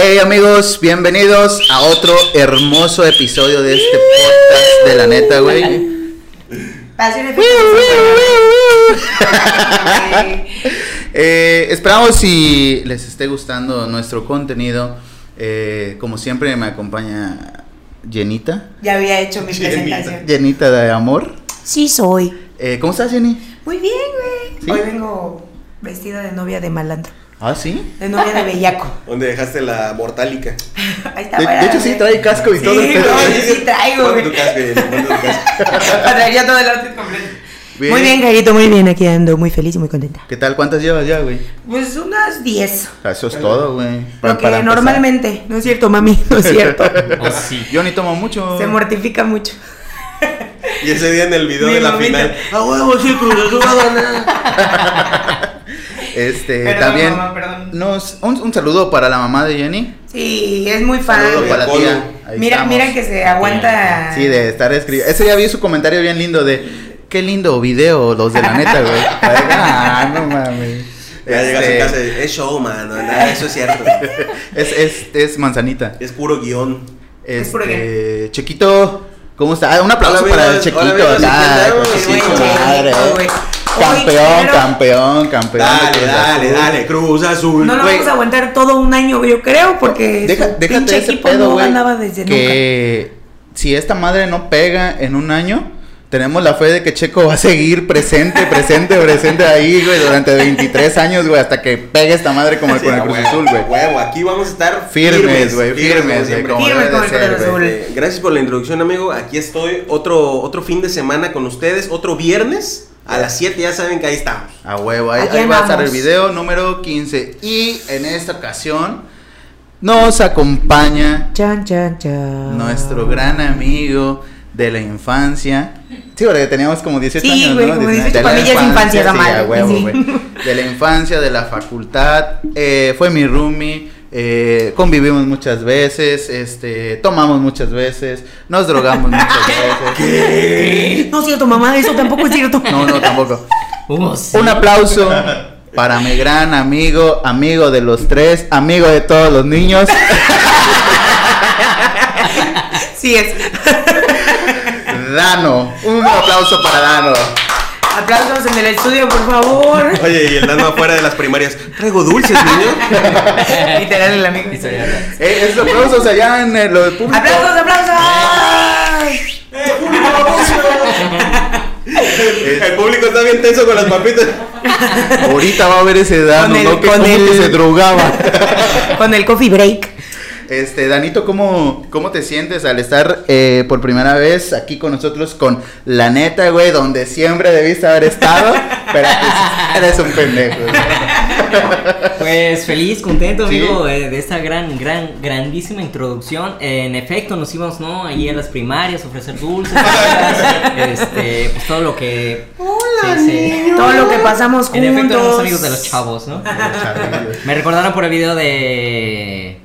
Hey amigos, bienvenidos a otro hermoso episodio de este podcast de la neta, güey. Eh, esperamos si les esté gustando nuestro contenido. Eh, como siempre me acompaña Jenita. Ya había hecho mi presentación. Jenita de amor. Sí soy. Eh, ¿Cómo estás, Jenny? Muy bien, güey. ¿Sí? Hoy vengo vestida de novia de malandro. Ah, sí. De novia de bellaco. ¿Dónde dejaste la mortálica? Ahí está. De, hecho, sí güey. trae casco y Sí, todo. el pedo, no, sí, sí traigo, Ponte tu casco, ponte tu casco. Para traer ya todo el outfit completo. Bien. Muy bien, Carito, muy bien. Aquí ando muy feliz y muy contenta. ¿Qué tal? ¿Cuántas llevas ya, güey? Pues unas 10. Ah, Eso es todo, güey. Pa- Lo que para empezar. normalmente. No es cierto, mami. No es cierto. Oh, sí. Yo ni tomo mucho. Se mortifica mucho. Y ese día en el video Mi de la mamita. final. ¡A huevo, sí, Cruz Azul va a ganar! Este, Perdón, también mamá, perdón. nos un, un saludo para la mamá de Jenny. Sí, es muy fan. Saludo para la tía. Ahí Mira, estamos. mira que se aguanta. Sí, de estar escribiendo. Ese ya vi su comentario bien lindo de qué lindo video los de la neta, güey. ah, no mames. Ya llegas a Este, casa y es show, man. Nada, eso es cierto. Es, es, es manzanita. Es puro guion. Es puro Este, Chiquito, ¿cómo está? Ah, un aplauso Hola, para el. Chiquito Hola. Campeón, campeón, campeón. de Dale, Cruz dale, dale. Cruz Azul. No lo vamos a aguantar todo un año, yo creo, porque Deja, su déjate ese equipo pedo, no ganaba desde que si esta madre no pega en un año, tenemos la fe de que Checo va a seguir presente, presente, presente ahí, güey, durante 23 años, güey, hasta que pegue esta madre como el Sí, con el Cruz Azul, güey. Huevo, aquí vamos a estar Firmes, güey, firmes, güey, siempre. como Firmes debe como de el ser, Cruz güey. Azul. Eh, gracias por la introducción, amigo. Aquí estoy otro, otro fin de semana con ustedes, otro viernes a las 7. Ya saben que ahí estamos. A huevo, ahí, va a estar el video número 15. Y en esta ocasión nos acompaña Chan, chan, chan. nuestro gran amigo de la infancia. Sí, porque teníamos como 18 Sí, años, güey, ¿no? como 19. 18 para mí ya es infancia esa sí, a huevo, sí. güey. De la infancia, de la facultad. eh, fue mi roomie. Eh, convivimos muchas veces, este, tomamos muchas veces, nos drogamos muchas veces. No es cierto, mamá, eso tampoco es cierto. No, no, tampoco. Oh, sí. Un aplauso para mi gran amigo, amigo de los tres, amigo de todos los niños, Sí es. Dano. Un aplauso para Dano. Aplausos en el estudio, por favor. Oye, y el dano afuera de las primarias. Traigo dulces, niño. Literal el amigo. Eh, esos aplausos allá en el, lo del público. ¡Aplausos, aplausos! El público está bien tenso con las papitas. Ahorita va a ver ese Dano, Con el- ¿no? Que con el- que se drogaba. Con el coffee break. Este, Danito, ¿cómo, cómo te sientes al estar eh, por primera vez aquí con nosotros con la neta, güey, donde siempre debiste haber estado, pero pues, eres un pendejo. Pues feliz, contento, Sí. amigo, eh, de esta gran, gran, grandísima introducción. Eh, en efecto, nos íbamos, ¿no? Ahí a las primarias, a ofrecer dulces, este, pues todo lo que. Hola, Sí, sí. Todo lo que pasamos En efecto, éramos juntos. amigos de los chavos, ¿no? Me recordaron por el video de.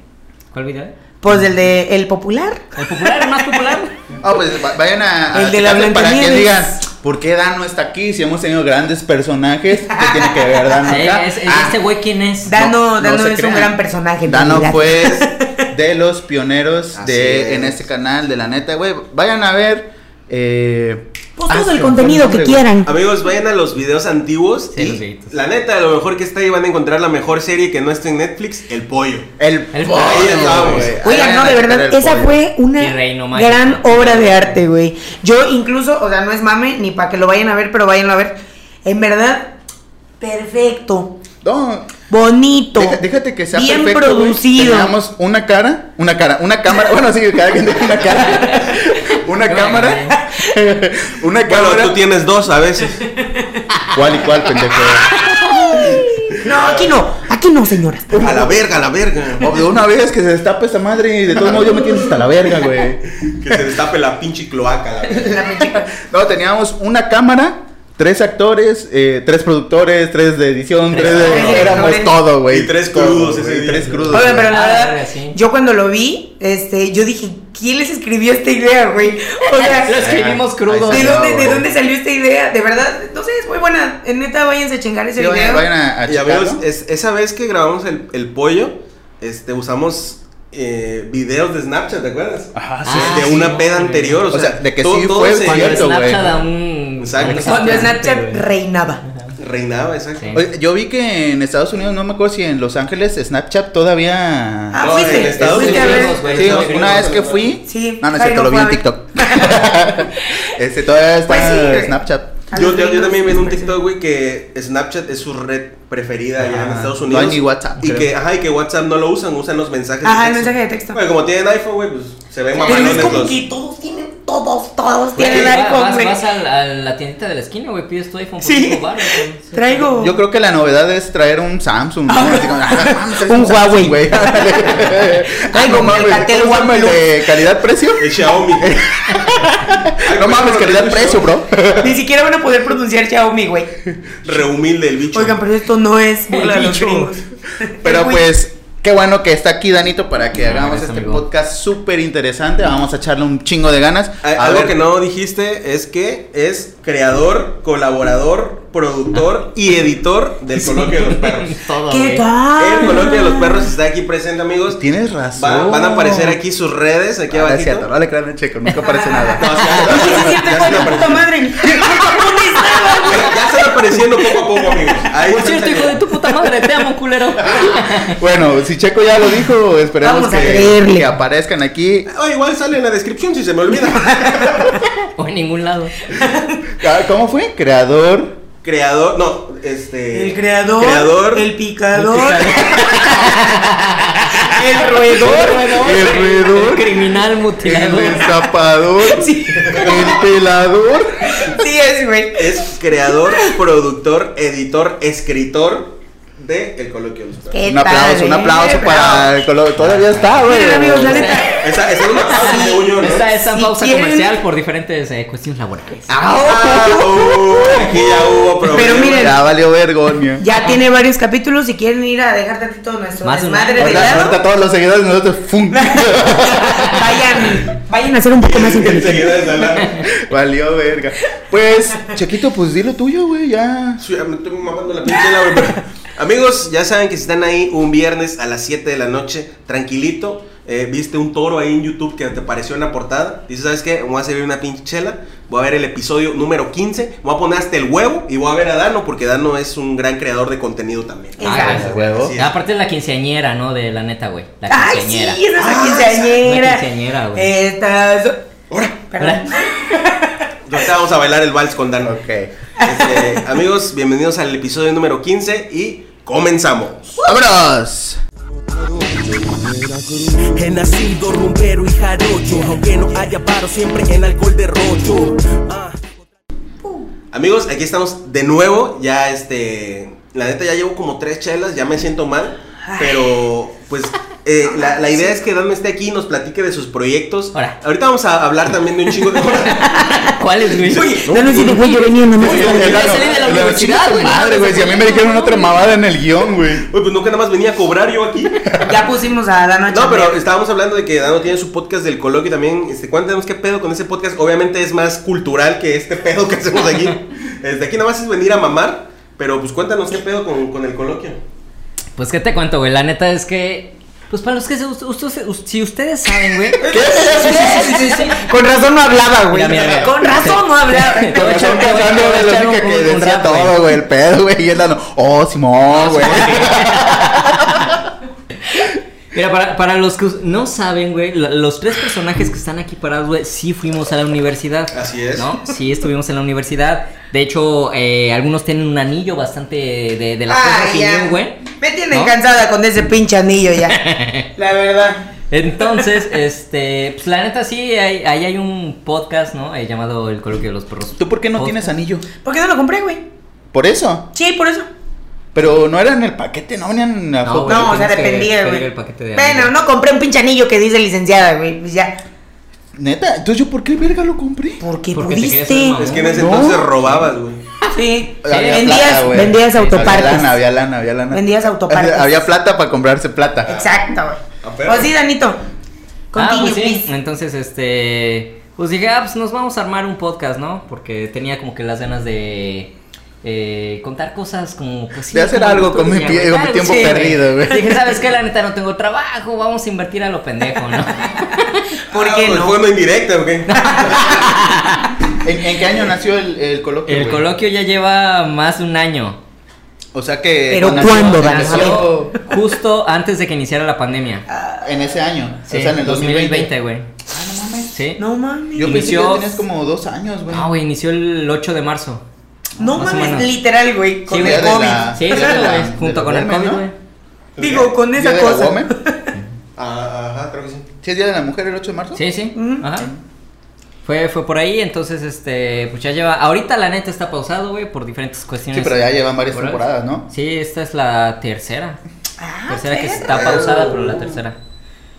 ¿Cuál video? Pues el de El Popular. ¿El popular? ¿El más popular? Ah, pues va- vayan a, a El de la para que digan por qué Dano está aquí si hemos tenido grandes personajes. ¿Qué tiene que ver Dano Sí, acá? es- es- Ah, ¿Este güey quién es? Dano, No, Dano es crean. un gran personaje. Dano fue de los pioneros Así de es. en este canal de la neta, güey. Vayan a ver. Eh, Pues todo el contenido que quieran. Amigos, vayan a los videos antiguos. Sí, y los viejitos. la neta, lo mejor que está ahí van a encontrar la mejor serie que no está en Netflix, El Pollo. El, El pollo, Oigan, no, a de verdad, esa pollo. fue una gran obra de arte, güey. Yo incluso, o sea, no es mame, ni para que lo vayan a ver, pero váyanlo a ver. En verdad, perfecto, No, bonito, deja- déjate que sea bien perfecto, producido. Teníamos una cara, una cara, una cámara. Bueno, sí, cada quien tiene una cara. una cámara. una Bueno, cámara. tú tienes dos a veces. ¿Cuál y cuál, pendejo? No, aquí no, aquí no, señoras. A la verga, a la verga. O de una vez que se destape esta madre y de todos modos yo me tienes hasta la verga, güey. Que se destape la pinche cloaca, la verga. La pinche- No, teníamos una cámara, tres actores, eh, tres productores, tres de edición, tres, Tres de... Éramos todo, güey. Y tres crudos. Tres crudos. Güey. pero la Ah, verdad, yo cuando lo vi, este, yo dije, ¿quién les escribió esta idea, güey? O sea, Lo escribimos crudo. ¿de dónde, ¿de dónde salió esta idea? De verdad, no sé, es muy buena. En neta, váyanse a chingar ese Sí, video. vayan a, a Y amigos, checarlo. es- esa vez que grabamos el, el pollo, este, usamos eh, videos de Snapchat, ¿te acuerdas? Ajá, sí. de Ah, una sí, peda anterior, o, O sea, sea, de que todo- sí todo fue cierto, güey. Exacto. Cuando Snapchat reinaba. Reinaba, exacto. Sí. Oye, yo vi que en Estados Unidos, no me acuerdo si en Los Ángeles, Snapchat todavía... Ah, No, fuiste. en Estados. Unidos. Sí, Estados una Unidos, vez que fui. Sí, No, no es cierto, lo vi en TikTok. este, todavía está Pues sí. Snapchat. Yo, también vi en un TikTok, güey, que Snapchat es su red preferida allá en Estados no Unidos. hay ni WhatsApp, Y creo. que, ajá, y que WhatsApp no lo usan, usan los mensajes Ajá, de el texto. mensaje de texto. Bueno, como tienen iPhone, güey, pues se ven Pero es como los... que todos tienen, todos, todos Güey, tienen va- iPhone, vas, güey. vas al- a, la tiendita de la esquina, güey, pides tu iPhone Sí. güey. Traigo. Yo creo que la novedad es traer un Samsung. ¿no? Así como, ah, es Un Huawei. güey. Como el mames, Alcatel ¿cómo se llama el OnePlus. de calidad-precio? El Xiaomi. No mames, calidad-precio, bro. Ni siquiera van a poder pronunciar Xiaomi, güey. Rehumilde el bicho. Oigan, pero esto no es burla de los bicho. gringos. Pero pues, qué bueno que está aquí Danito para que Ah, hagamos este amigo. podcast súper interesante. Vamos a echarle un chingo de ganas. A Algo ver, que no dijiste es que es creador, colaborador, productor y editor del Coloquio de los Perros. Todo, ¿Qué tal? El Coloquio de los Perros está aquí presente, amigos. Tienes razón. Va- van a aparecer aquí sus redes, aquí Ah, abajo. es cierto, no le crean el checo, nunca aparece nada. No, siente ya, se tu apare- puta madre. ¿Dónde estaba, güey? ya- ya están apareciendo poco a poco, amigos. Ahí Por cierto, hijo de tu puta madre, te amo, culero. Bueno, si Checo ya lo dijo, esperemos Vamos a que, creerle. que aparezcan aquí. Ah, igual sale en la descripción si se me olvida. O en ningún lado. Ah, ¿Cómo fue? Creador. Creador, no, este. El creador, Creador. el picador, el roedor. El roedor. El criminal El mutilador. destapador. Sí. El pelador. Sí es, güey. Es creador, productor, editor, escritor de El Coloquio de los Perros. ¿Qué Un aplauso, un eh? aplauso para el color. Todavía está, güey. Miren, amigos, la neta. Esa, esa es una pausa, según yo, ¿no? Esta, esta Si pausa quieren- comercial por diferentes eh, cuestiones laborales. Ah, uh, aquí ya hubo problemas. Pero miren, Ya valió vergonia. Ya tiene varios capítulos. Si quieren ir a dejar tantito nuestro Más de una- desmadre de lado, ahorita todos los seguidores de nosotros. ¡fum! vayan, vayan a ser un poco más inteligentes. De. Valió verga. Pues, Chequito, pues di lo tuyo, güey, ya. Sí, ya me estoy mamando la pinche güey. Amigos, ya saben que si están ahí un viernes a las 7 de la noche, tranquilito, eh, viste un toro ahí en YouTube que te apareció en la portada, dices, ¿sabes qué? Voy a servir una pinche chela, voy a ver el episodio número 15, voy a poner hasta el huevo y voy a ver a Dano, porque Dano es un gran creador de contenido también. Exacto. gracias. huevo. Es. Aparte es la quinceañera, ¿no? De la neta, güey. La Ay, sí, quinceañera. esa es la Ah, quinceañera. la quinceañera, güey. Estas. Perdón. Ahorita vamos a bailar el vals con Dano. Ok. Este, amigos, bienvenidos al episodio número 15 y comenzamos. ¡Vámonos! He nacido rumbero y jarocho, aunque no haya paro siempre en alcohol de rocho. Ah. Amigos, aquí estamos de nuevo. Ya este. La neta ya llevo como tres chelas, ya me siento mal. Pero pues eh, la, la idea es que Dano esté aquí y nos platique de sus proyectos. Ahora. Ahorita vamos a hablar también de un chingo de. ¿Cuál es, güey? No, no, sí, güey, yo venía no me Oye, salí de la universidad, güey. Madre, güey, si a mí me dijeron otra mamada en el guion, güey. Uy, pues nunca nada más venía a cobrar yo aquí. Ya pusimos a Dano a No, pero estábamos hablando de que Dano tiene su podcast del coloquio también. Este, cuéntanos qué pedo con ese podcast. Obviamente es más cultural que este pedo que hacemos aquí. Desde aquí nada más es venir a mamar. Pero pues cuéntanos qué pedo con, con el coloquio. Pues qué te cuento, güey. La neta es que. Pues para los que se, usted- si ustedes saben, güey. Sí, sí, sí, sí. Con razón no hablaba, güey. Mira, mira, mira. Con razón no hablaba. Te voy a de la un- que decía todo, güey, el pedo, güey, y él dando, oh, Simón, güey. Mira, para, para los que no saben, güey, lo- los tres personajes que están aquí parados, güey, sí fuimos a la universidad. Así es. ¿No? Sí, estuvimos en la universidad. De hecho, eh, algunos tienen un anillo bastante de, Ay, ya. civil, güey. Me tienen ¿No? cansada con ese pinche anillo ya. La verdad. Entonces, este, pues la neta sí, hay- ahí hay un podcast, ¿no? Eh, llamado El Coloquio de los Perros. ¿Tú por qué no Podcast. tienes anillo? ¿Por qué no lo compré, güey? ¿Por eso? Sí, por eso. Pero no era en el paquete, no venían en la No, güey, No, o sea, dependía, güey. de Bueno, no compré un pinche anillo que dice licenciada, güey. Pues ya. Neta, entonces yo por qué verga lo compré. Porque Porque pudiste. Es que en ese No. entonces robabas, güey. Sí. Había vendías, plata, vendías Había autopartes. lana, había lana, había lana. Vendías autopartes. Había- plata para comprarse plata. Exacto, Ah, güey. perro. Pues sí, Danito. Ah, Continue, pues sí. please. Entonces, este. Pues dije, ah, pues nos vamos a armar un podcast, ¿no? Porque tenía como que las ganas de. Eh, contar cosas como pues sí, De hacer como algo con mi pie- güey, con mi tiempo sí, perdido, güey. Dije, ¿sabes qué? La neta no tengo trabajo, vamos a invertir a lo pendejo, ¿no? ¿Por Ah, qué pues no? fue indirecta, ¿o qué? ¿En, en qué año nació el, el coloquio? El güey? coloquio ya lleva más de un año. O sea que. ¿Pero cuándo, nació Justo antes de que iniciara la pandemia. En ese año. Sí, o sea, en el 2020. 2020, güey. Sí. No mames. Yo pensé que Inició- ya tenías como dos años, güey. No, güey, inició el 8 de marzo. No mames, literal, güey. Con Sí, el COVID. la- Sí, la- güey. Junto con el COVID, ¿no? güey. Digo, con ¿Día esa de la cosa. woman? Ah, ajá, creo que sí. ¿Sí es Día de la Mujer el 8 de marzo? Sí, sí. Ajá. Fue, fue por ahí, entonces, este, pues ya lleva, ahorita la neta está pausado, güey, por diferentes Sí, cuestiones. pero ya llevan varias temporadas, ¿no? Sí, esta es la tercera. Ah, tercera que está pausada, pero la tercera.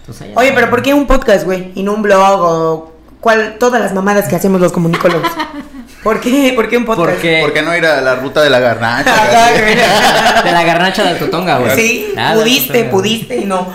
Entonces, Oye, pero ¿por qué un podcast, güey? Y no un blog o cuál, todas las mamadas que hacemos los comunicólogos. ¿Por qué? ¿Por qué un podcast? Porque ¿Por qué no ir a la ruta de la garnacha? De la garnacha de Totonga, güey. Sí, Nada, pudiste, pudiste y no.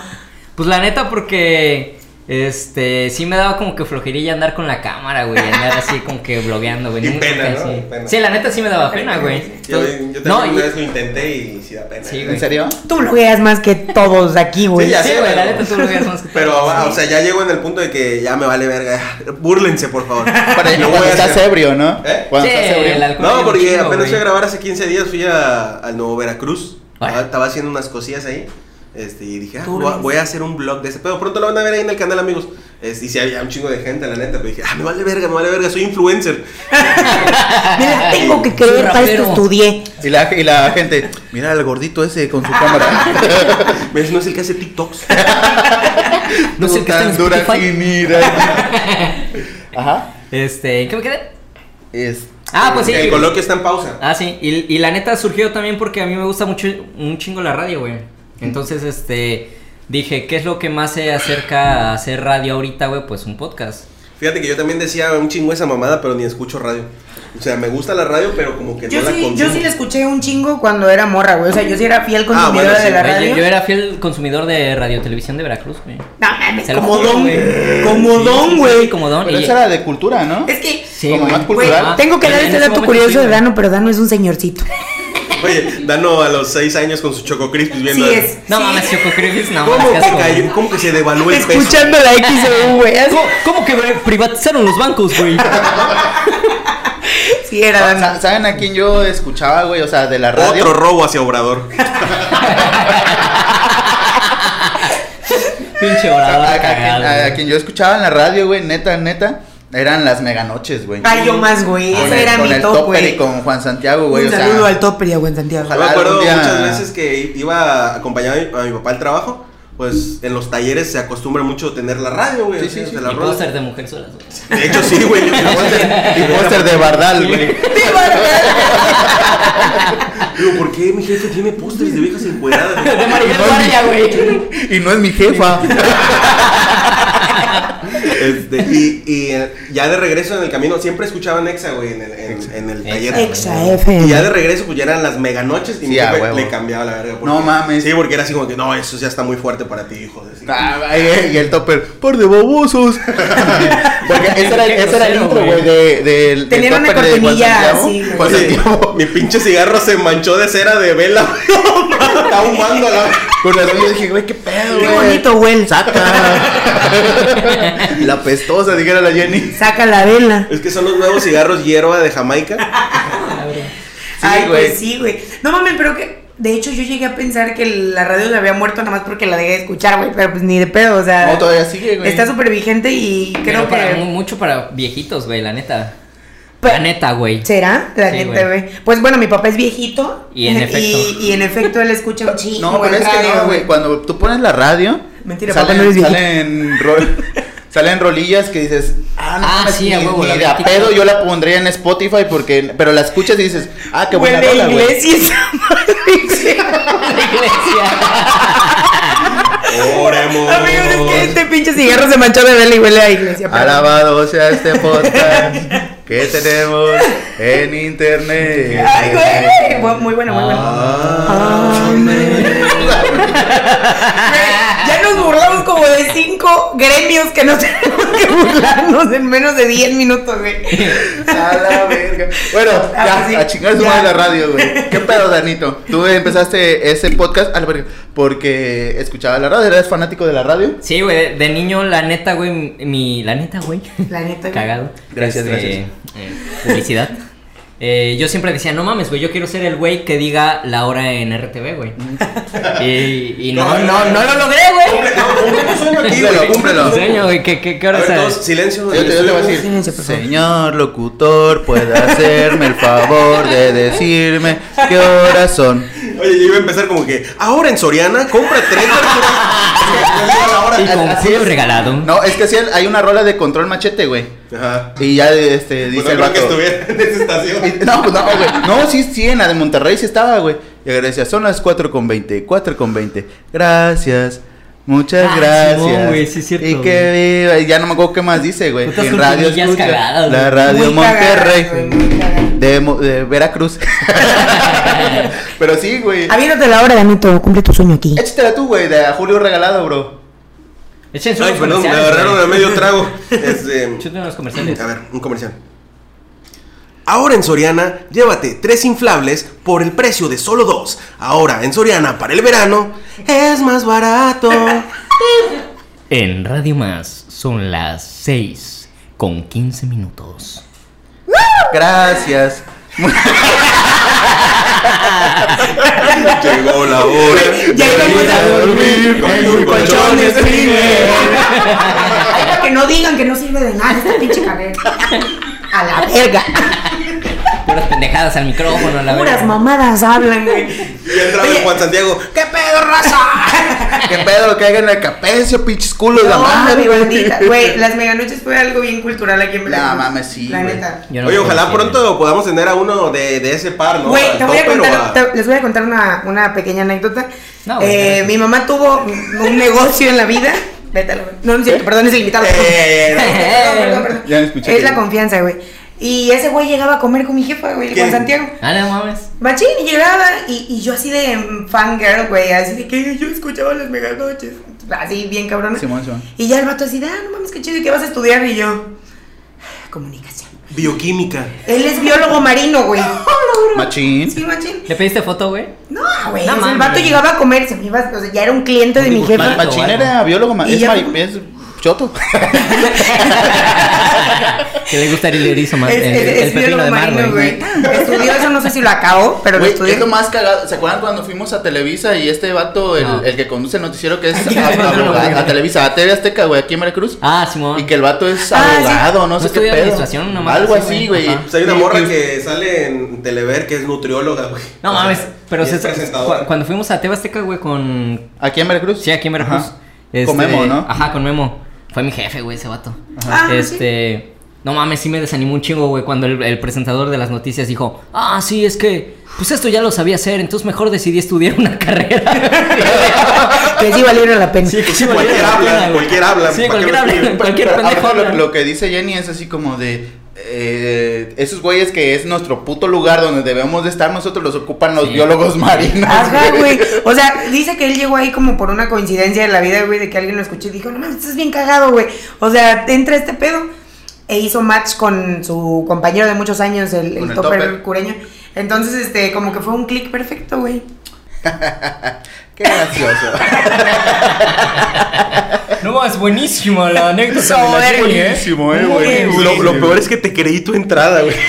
Pues la neta, porque este sí me daba como que flojerilla andar con la cámara, güey, andar así como que blogueando, güey. Y pena. ¿no? Pena. Sí, la neta sí me daba pena, güey. Yo, yo también no, una vez lo intenté y sí da pena. Sí, ¿En serio? Tú blogueas más que todos aquí, güey. Sí, ya Sí, sé, güey, la pero- neta tú lo veías más que Pero, todos. ah, o sea, ya llego en el punto de que ya me vale verga. Búrlense, por favor. Para Lo cuando estás ebrio, ¿no? ¿Eh? Cuando Sí, estás ebrio. el alcohol No, porque apenas fui a grabar hace 15 días, fui a, al Nuevo Veracruz. Ah. Estaba haciendo unas cosillas ahí. Este, y dije, ah, voy a- hacer un blog de ese pedo. Pronto lo van a ver ahí en el canal, amigos. Este, y si había un chingo de gente, la neta. Pero dije, ah, me vale verga, me vale verga, soy influencer. Mira, tengo que creer, para esto estudié. Y la, y la gente, mira al gordito ese con su cámara. ¿Ves? No es el que hace TikToks. No sé Tú qué está en tan dura y mira. Ajá. Este, ¿en qué me quedé? Es, Ah, pues sí. El coloquio está en pausa. Ah, sí, y, y la neta surgió también porque a mí me gusta mucho un chingo la radio, güey. Entonces, este, dije, ¿qué es lo que más se acerca a hacer radio ahorita, güey? Pues un podcast. Fíjate que yo también decía un chingo esa mamada, pero ni escucho radio. O sea, me gusta la radio, pero como que Yo no la sí, consumo. yo sí la escuché un chingo cuando era morra, güey. O sea, yo sí era fiel bueno, sí, de la Güey, radio. Yo, yo era fiel consumidor de radio televisión de Veracruz, güey. No mames, como don. güey. Como don, güey. como don. Pero y- esa era de cultura, ¿no? Es que, Sí, como güey. más cultural. Ah, tengo que dar este dato curioso sí, de. Dano, pero Dano es un señorcito. Oye, Dano a los 6 años con su Choco Crispis viendo. Sí es. No sí. mames, Choco Crispis, no ¿Cómo mames, que cayó? ¿Cómo que se devaluó el peso? Escuchando la XU, güey. ¿Cómo, cómo que privatizaron los bancos, güey? Sí, era Dano. ¿Saben a quién yo escuchaba, güey? O sea, de la radio. Otro robo hacia Obrador. Pinche A, orador a- quien yo escuchaba en la radio, güey, neta, neta, eran las meganoches, güey. Ay, yo más, güey. Con Ese el- era con mi el top, Topper y güey. con Juan Santiago, güey. Un o sea, saludo al Topper y a buen Santiago. Yo me acuerdo día- muchas veces que iba a acompañar a mi, a mi papá al trabajo. Pues en los talleres se acostumbra mucho tener la radio, güey. Sí, sí, sí. la Y póster de mujer güey. De hecho, sí, güey. yo- Y póster de Bardal, güey. Digo, ¿por qué mi jefe tiene pósters de viejas encueradas? De Maribel Guardia, güey. Y no es mi jefa. Este, y, y eh, ya de regreso en el camino, siempre escuchaban Exa, güey, en el, en, en el taller. Exa FM. Y ya de regreso, pues ya eran las meganoches y mi Sí, a jefe huevo. le cambiaba la verga. porque- No mames. Sí, porque era así como que, no, eso ya está muy fuerte para ti, hijo de... Ah, ay, y el Topper, por de babosos. Porque ese era, Qué ese era el intro, güey. güey, de, del- Tenían una de cortinilla así, güey. Mi pinche cigarro se manchó de cera de vela. Está humando a la... Con razón yo dije, güey, qué pedo, Qué güey. bonito huele. Saca. la pestosa, dijera la Jenny. Saca la vela. Es que son los nuevos cigarros hierba de Jamaica. Ay, güey. pues sí, güey. No mames, pero que. De hecho, yo llegué a pensar que la radio se había muerto nada más porque la dejé de escuchar, güey. Pero pues ni de pedo, o sea. No, todavía sigue, güey. Está súper vigente y Pero creo para, que. mu- mucho para viejitos, güey, la neta. Pues- La neta, güey. ¿Será? La Sí, neta, güey. Pues bueno, mi papá es viejito. Y en efecto. Y, y en efecto él escucha un chingo. No, pero es que no, güey. Cuando tú pones la radio, Mentira, papá, salen, no eres viejito. salen, salen rolillas que dices, ah, no, Ah, mames, sí, a ni, huevo, ni la de a pedo yo la pondría en Spotify porque, pero la escuchas y dices, ah, qué buena Huele rola, iglesia esa madre. Iglesia. Oremos. Amigos, es que este pinche cigarro se manchó de vela y huele a iglesia. pero- Alabado sea este podcast que tenemos en internet. Ay, güey. Muy bueno, muy bueno. Ah. Ya nos burlamos como de cinco gremios que nos tenemos que burlarnos en menos de 10 minutos, güey. A la verga. Bueno, Ah, ya, pues sí, a chingar su madre la radio, güey. ¿Qué pedo, Danito? Tú empezaste ese podcast a la verga, porque escuchabas la radio, eres fanático de la radio. Sí, güey, de niño, la neta, güey, mi... La neta, güey. La neta, güey. Cagado. Gracias, Este, gracias. eh, publicidad. Eh, yo siempre decía, no mames, güey, yo quiero ser el güey que diga la hora en RTV, güey. y, y no, no, no, lo logré, güey. No, cumple tu sueño aquí, Cúmplelo, güey. cúmplelo. Tu sueño, güey, ¿qué, qué, qué A hora sabes? silencio. Yo te, voy a decir, señor locutor, puede hacerme el favor de decirme qué horas son. Oye, yo iba a empezar como que, ahora en Soriana, compra 30 Y con es. regalado. No, es que sí, hay una rola de control machete, güey. Ajá. Y ya este, dice Pues el no creo que vato. estuviera en esa estación. Y- No, pues no, güey. No, sí, sí, en la de Monterrey sí estaba, güey. Y decía, son las 4 con 20, 4 con 20. Gracias. Muchas Ah, gracias. Güey, sí es cierto, Y que viva. Y ya no me acuerdo qué más dice, güey. En radio escucha. cagadas, la radio Muy Monterrey. cagadas. De, Mo- de Veracruz. Pero sí, güey. Habiéndote la hora, Danito, cumple tu sueño aquí. Échatela tú, güey, de a Julio Regalado, bro. Échense Ay, perdón, me agarraron a medio trago. Este, Échate unos comerciales. a ver, un comercial. Ahora en Soriana, llévate tres inflables por el precio de solo dos. Ahora en Soriana, para el verano, es más barato. En Radio Más son las 6 con 15 minutos. Gracias. Llegó la hora. Ya de íbamos ir a dormir con tu colchón de streamer. Ay, para que no digan que no sirve de nada esta pinche carrera. A la verga. Puras pendejadas al micrófono, la Puras mamadas hablan, güey. Y entra Oye. Juan Santiago. ¿Qué pedo, raza? ¿Qué pedo? Caigan en el capecio, pinches culos No, madre, mi güey. Güey, las meganoches fue algo bien cultural aquí en Veracruz. No, mames, sí, La güey. neta. No Oye, ojalá pronto podamos tener a uno de, de ese par, ¿no? Güey, te voy a contar, te- les voy a contar una, una pequeña anécdota. No, Eh, mi mamá tuvo un negocio en la vida. La verga. No, no es cierto, perdón, es el invitado. Eh, Perdón, perdón, perdón. Ya me escuché Es que- la confianza, güey. Y ese güey llegaba a comer con mi jefa, güey, ¿Qué? con Santiago. Ah, no mames. Machín, y llegaba y, y yo así de fangirl, güey, así de que yo escuchaba las meganoches. Así, bien cabrona. Simón, Simón. Y ya el vato así de, ah, no mames, qué chido, ¿y qué vas a estudiar? Y yo, comunicación. Bioquímica. Él es biólogo marino, güey. Machín. Sí, machín. ¿Le pediste foto, güey? No, güey, No o sea, el vato llegaba a comer, se me iba, o sea, ya era un cliente de mi Muy jefa. Ma- Jefa. Machín era biólogo, ma- Y es, es choto. Que le gusta el erizo más. Es, el, es- el es pepino biólogo de mar, marino, güey. Estudió eso, no sé si lo acabó, pero lo Güey, estudió. es lo más cagado. ¿Se acuerdan cuando fuimos a Televisa y este vato, el, No. el que conduce el noticiero, que es Ay, a, Televisa, a TV Azteca, güey, aquí en Veracruz? Ah, Simón. Y que el vato es Ah, sí. abogado, no No sé qué pedo. administración, nomás Algo así, güey. Ajá. Pues hay una morra que sale en Telever que es nutrióloga, güey. No mames, pero cuando fuimos a Tebasteca, güey, con. ¿Aquí en Veracruz? Sí, aquí en Veracruz. Ajá. este, Con Memo, ¿no? Ajá, con Memo. Fue mi jefe, güey, ese vato. Ah, este. No mames, sí me desanimó un chingo, güey, cuando el, el presentador de las noticias dijo: Ah, sí, es que. Pues esto ya lo sabía hacer, entonces mejor decidí estudiar una carrera. Que sí valieron la pena. Sí, que sí, Cualquier habla, cualquier habla, Sí, ¿para qué cualquier lo habla. Cualquier pendejo lo, lo que dice Jenny es así como de eh, esos güeyes que es nuestro puto lugar donde debemos de estar nosotros los ocupan los Sí. biólogos marinos. Ajá, güey. O sea, dice que él llegó ahí como por una coincidencia de la vida, güey, de que alguien lo escuchó y dijo, no mames, estás bien cagado, güey. O sea, entra este pedo. E hizo match con su compañero de muchos años, el, el el topper topper. cureño. Entonces, este, como que fue un clic perfecto, güey. Qué gracioso. No, es buenísimo la anécdota. de la. Jenny, ¿eh? Buenísimo, eh, güey. Lo, lo peor es que te creí tu entrada, güey.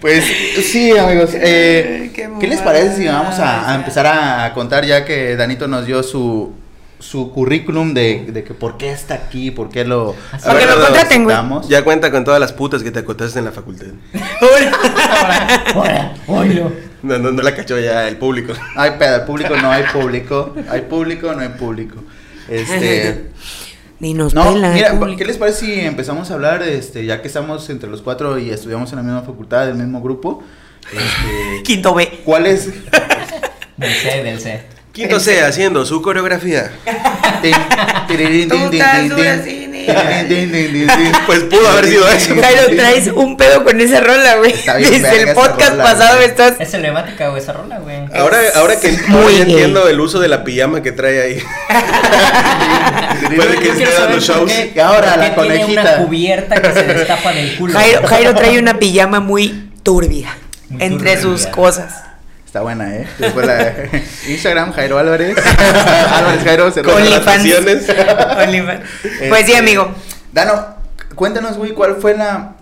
Pues sí, amigos. eh, Qué ¿Qué les parece si vamos a, a empezar a contar ya que Danito nos dio su, su currículum de, de que por qué está aquí, por qué lo... Para que lo contraten, güey. Ya cuenta con todas las putas que te acotaste en la facultad. Hola, hola. No, no, no la cachó ya el público. Hay pedo, el público no hay público. Hay público, no hay público. Este... Ni nos No, pela, mira, público. ¿qué les parece si empezamos a hablar, este, ya que estamos entre los cuatro y estudiamos en la misma facultad, del mismo grupo? Este, Quinto B. ¿Cuál es? Del C, del C. Quinto C haciendo su coreografía. Pues pudo haber sido eso. Jairo, traes un pedo con esa rola, güey. Desde el podcast rola, pasado güey. estás. Es emblemática, güey, esa rola, güey. Ahora, ahora que Muy entiendo el uso de la pijama que trae ahí. Puede que esté dando shows. Y ahora la tiene conejita. una cubierta que se destapa del culo. Jairo, Jairo trae una pijama muy turbia Muy entre turbia. sus cosas. Está buena, ¿eh? Después la Instagram, Jairo Álvarez. Álvarez Jairo, se Con las. Pues sí, Este, amigo. Dano, cuéntanos, güey, ¿cuál fue la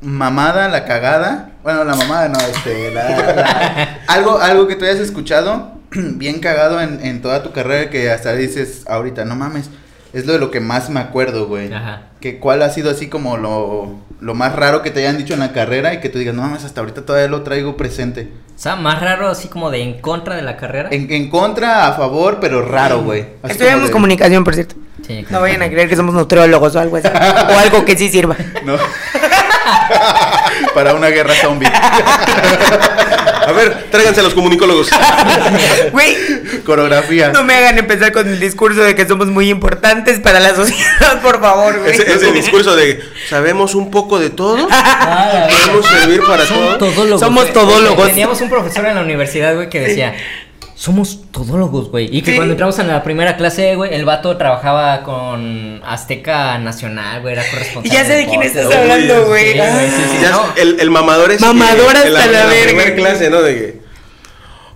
mamada, la cagada? Bueno, la mamada no, este, la, la- algo, algo que tú hayas escuchado bien cagado en, en toda tu carrera que hasta dices ahorita, no mames, es lo de lo que más me acuerdo, güey. Ajá. Que cuál ha sido así como lo, lo más raro que te hayan dicho en la carrera y que tú digas, no mames, hasta ahorita todavía lo traigo presente. O sea, más raro así como de en contra de la carrera. En, en contra, a favor, pero raro, güey. Así Estudiamos como de- comunicación, por cierto. Sí, No vayan a creer que somos nutriólogos o algo así. O algo que sí sirva. No. Para una guerra zombie. A ver, tráiganse los comunicólogos. Güey, Coreografía. no me hagan empezar con el discurso de que somos muy importantes para la sociedad, por favor, güey. Ese, ese discurso de sabemos un poco de todo. Ah, la verga. Podemos servir para todo. todólogos. Somos todólogos. Teníamos un profesor en la universidad, güey, que decía. Somos todólogos, güey. Y que Sí. cuando entramos en la primera clase, güey, el vato trabajaba con Azteca Nacional, güey, era Y corresponsal. ya sé de quién estás hablando, güey. sí, sí, sí. No. el, el mamador es Mamador hasta la en en verga. primera clase, ¿no? De que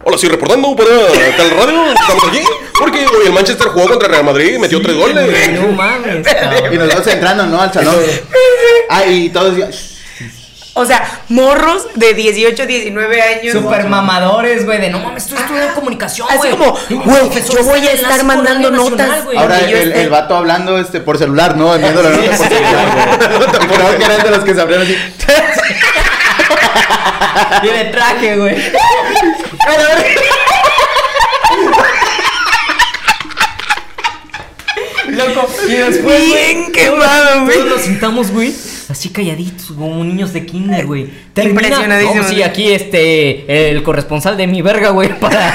Hola, sí, reportando para tal radio. Estamos aquí porque hoy el Manchester jugó contra Real Madrid y metió tres Güey, goles. No mames, Y cabrón. nosotros entrando, ¿no? Al salón. Ah, y todos. O sea, morros de 18, 19 años. Super mamadores, güey, de no mames, estoy estudiando comunicación, Así güey. como, Y mi güey, yo voy a estar mandando Nacional, notas. Ahora el, este- el vato hablando este por celular, ¿no? Enviando la nota por celular. creo que eran de los que se abrían así. Y de traje, güey. Loco, y después, güey, Bien quemado, güey. Todos nos sentamos, güey, así calladitos, como niños de kinder, güey. Impresionadísimo, No, sí, aquí este, el corresponsal de mi verga, güey, para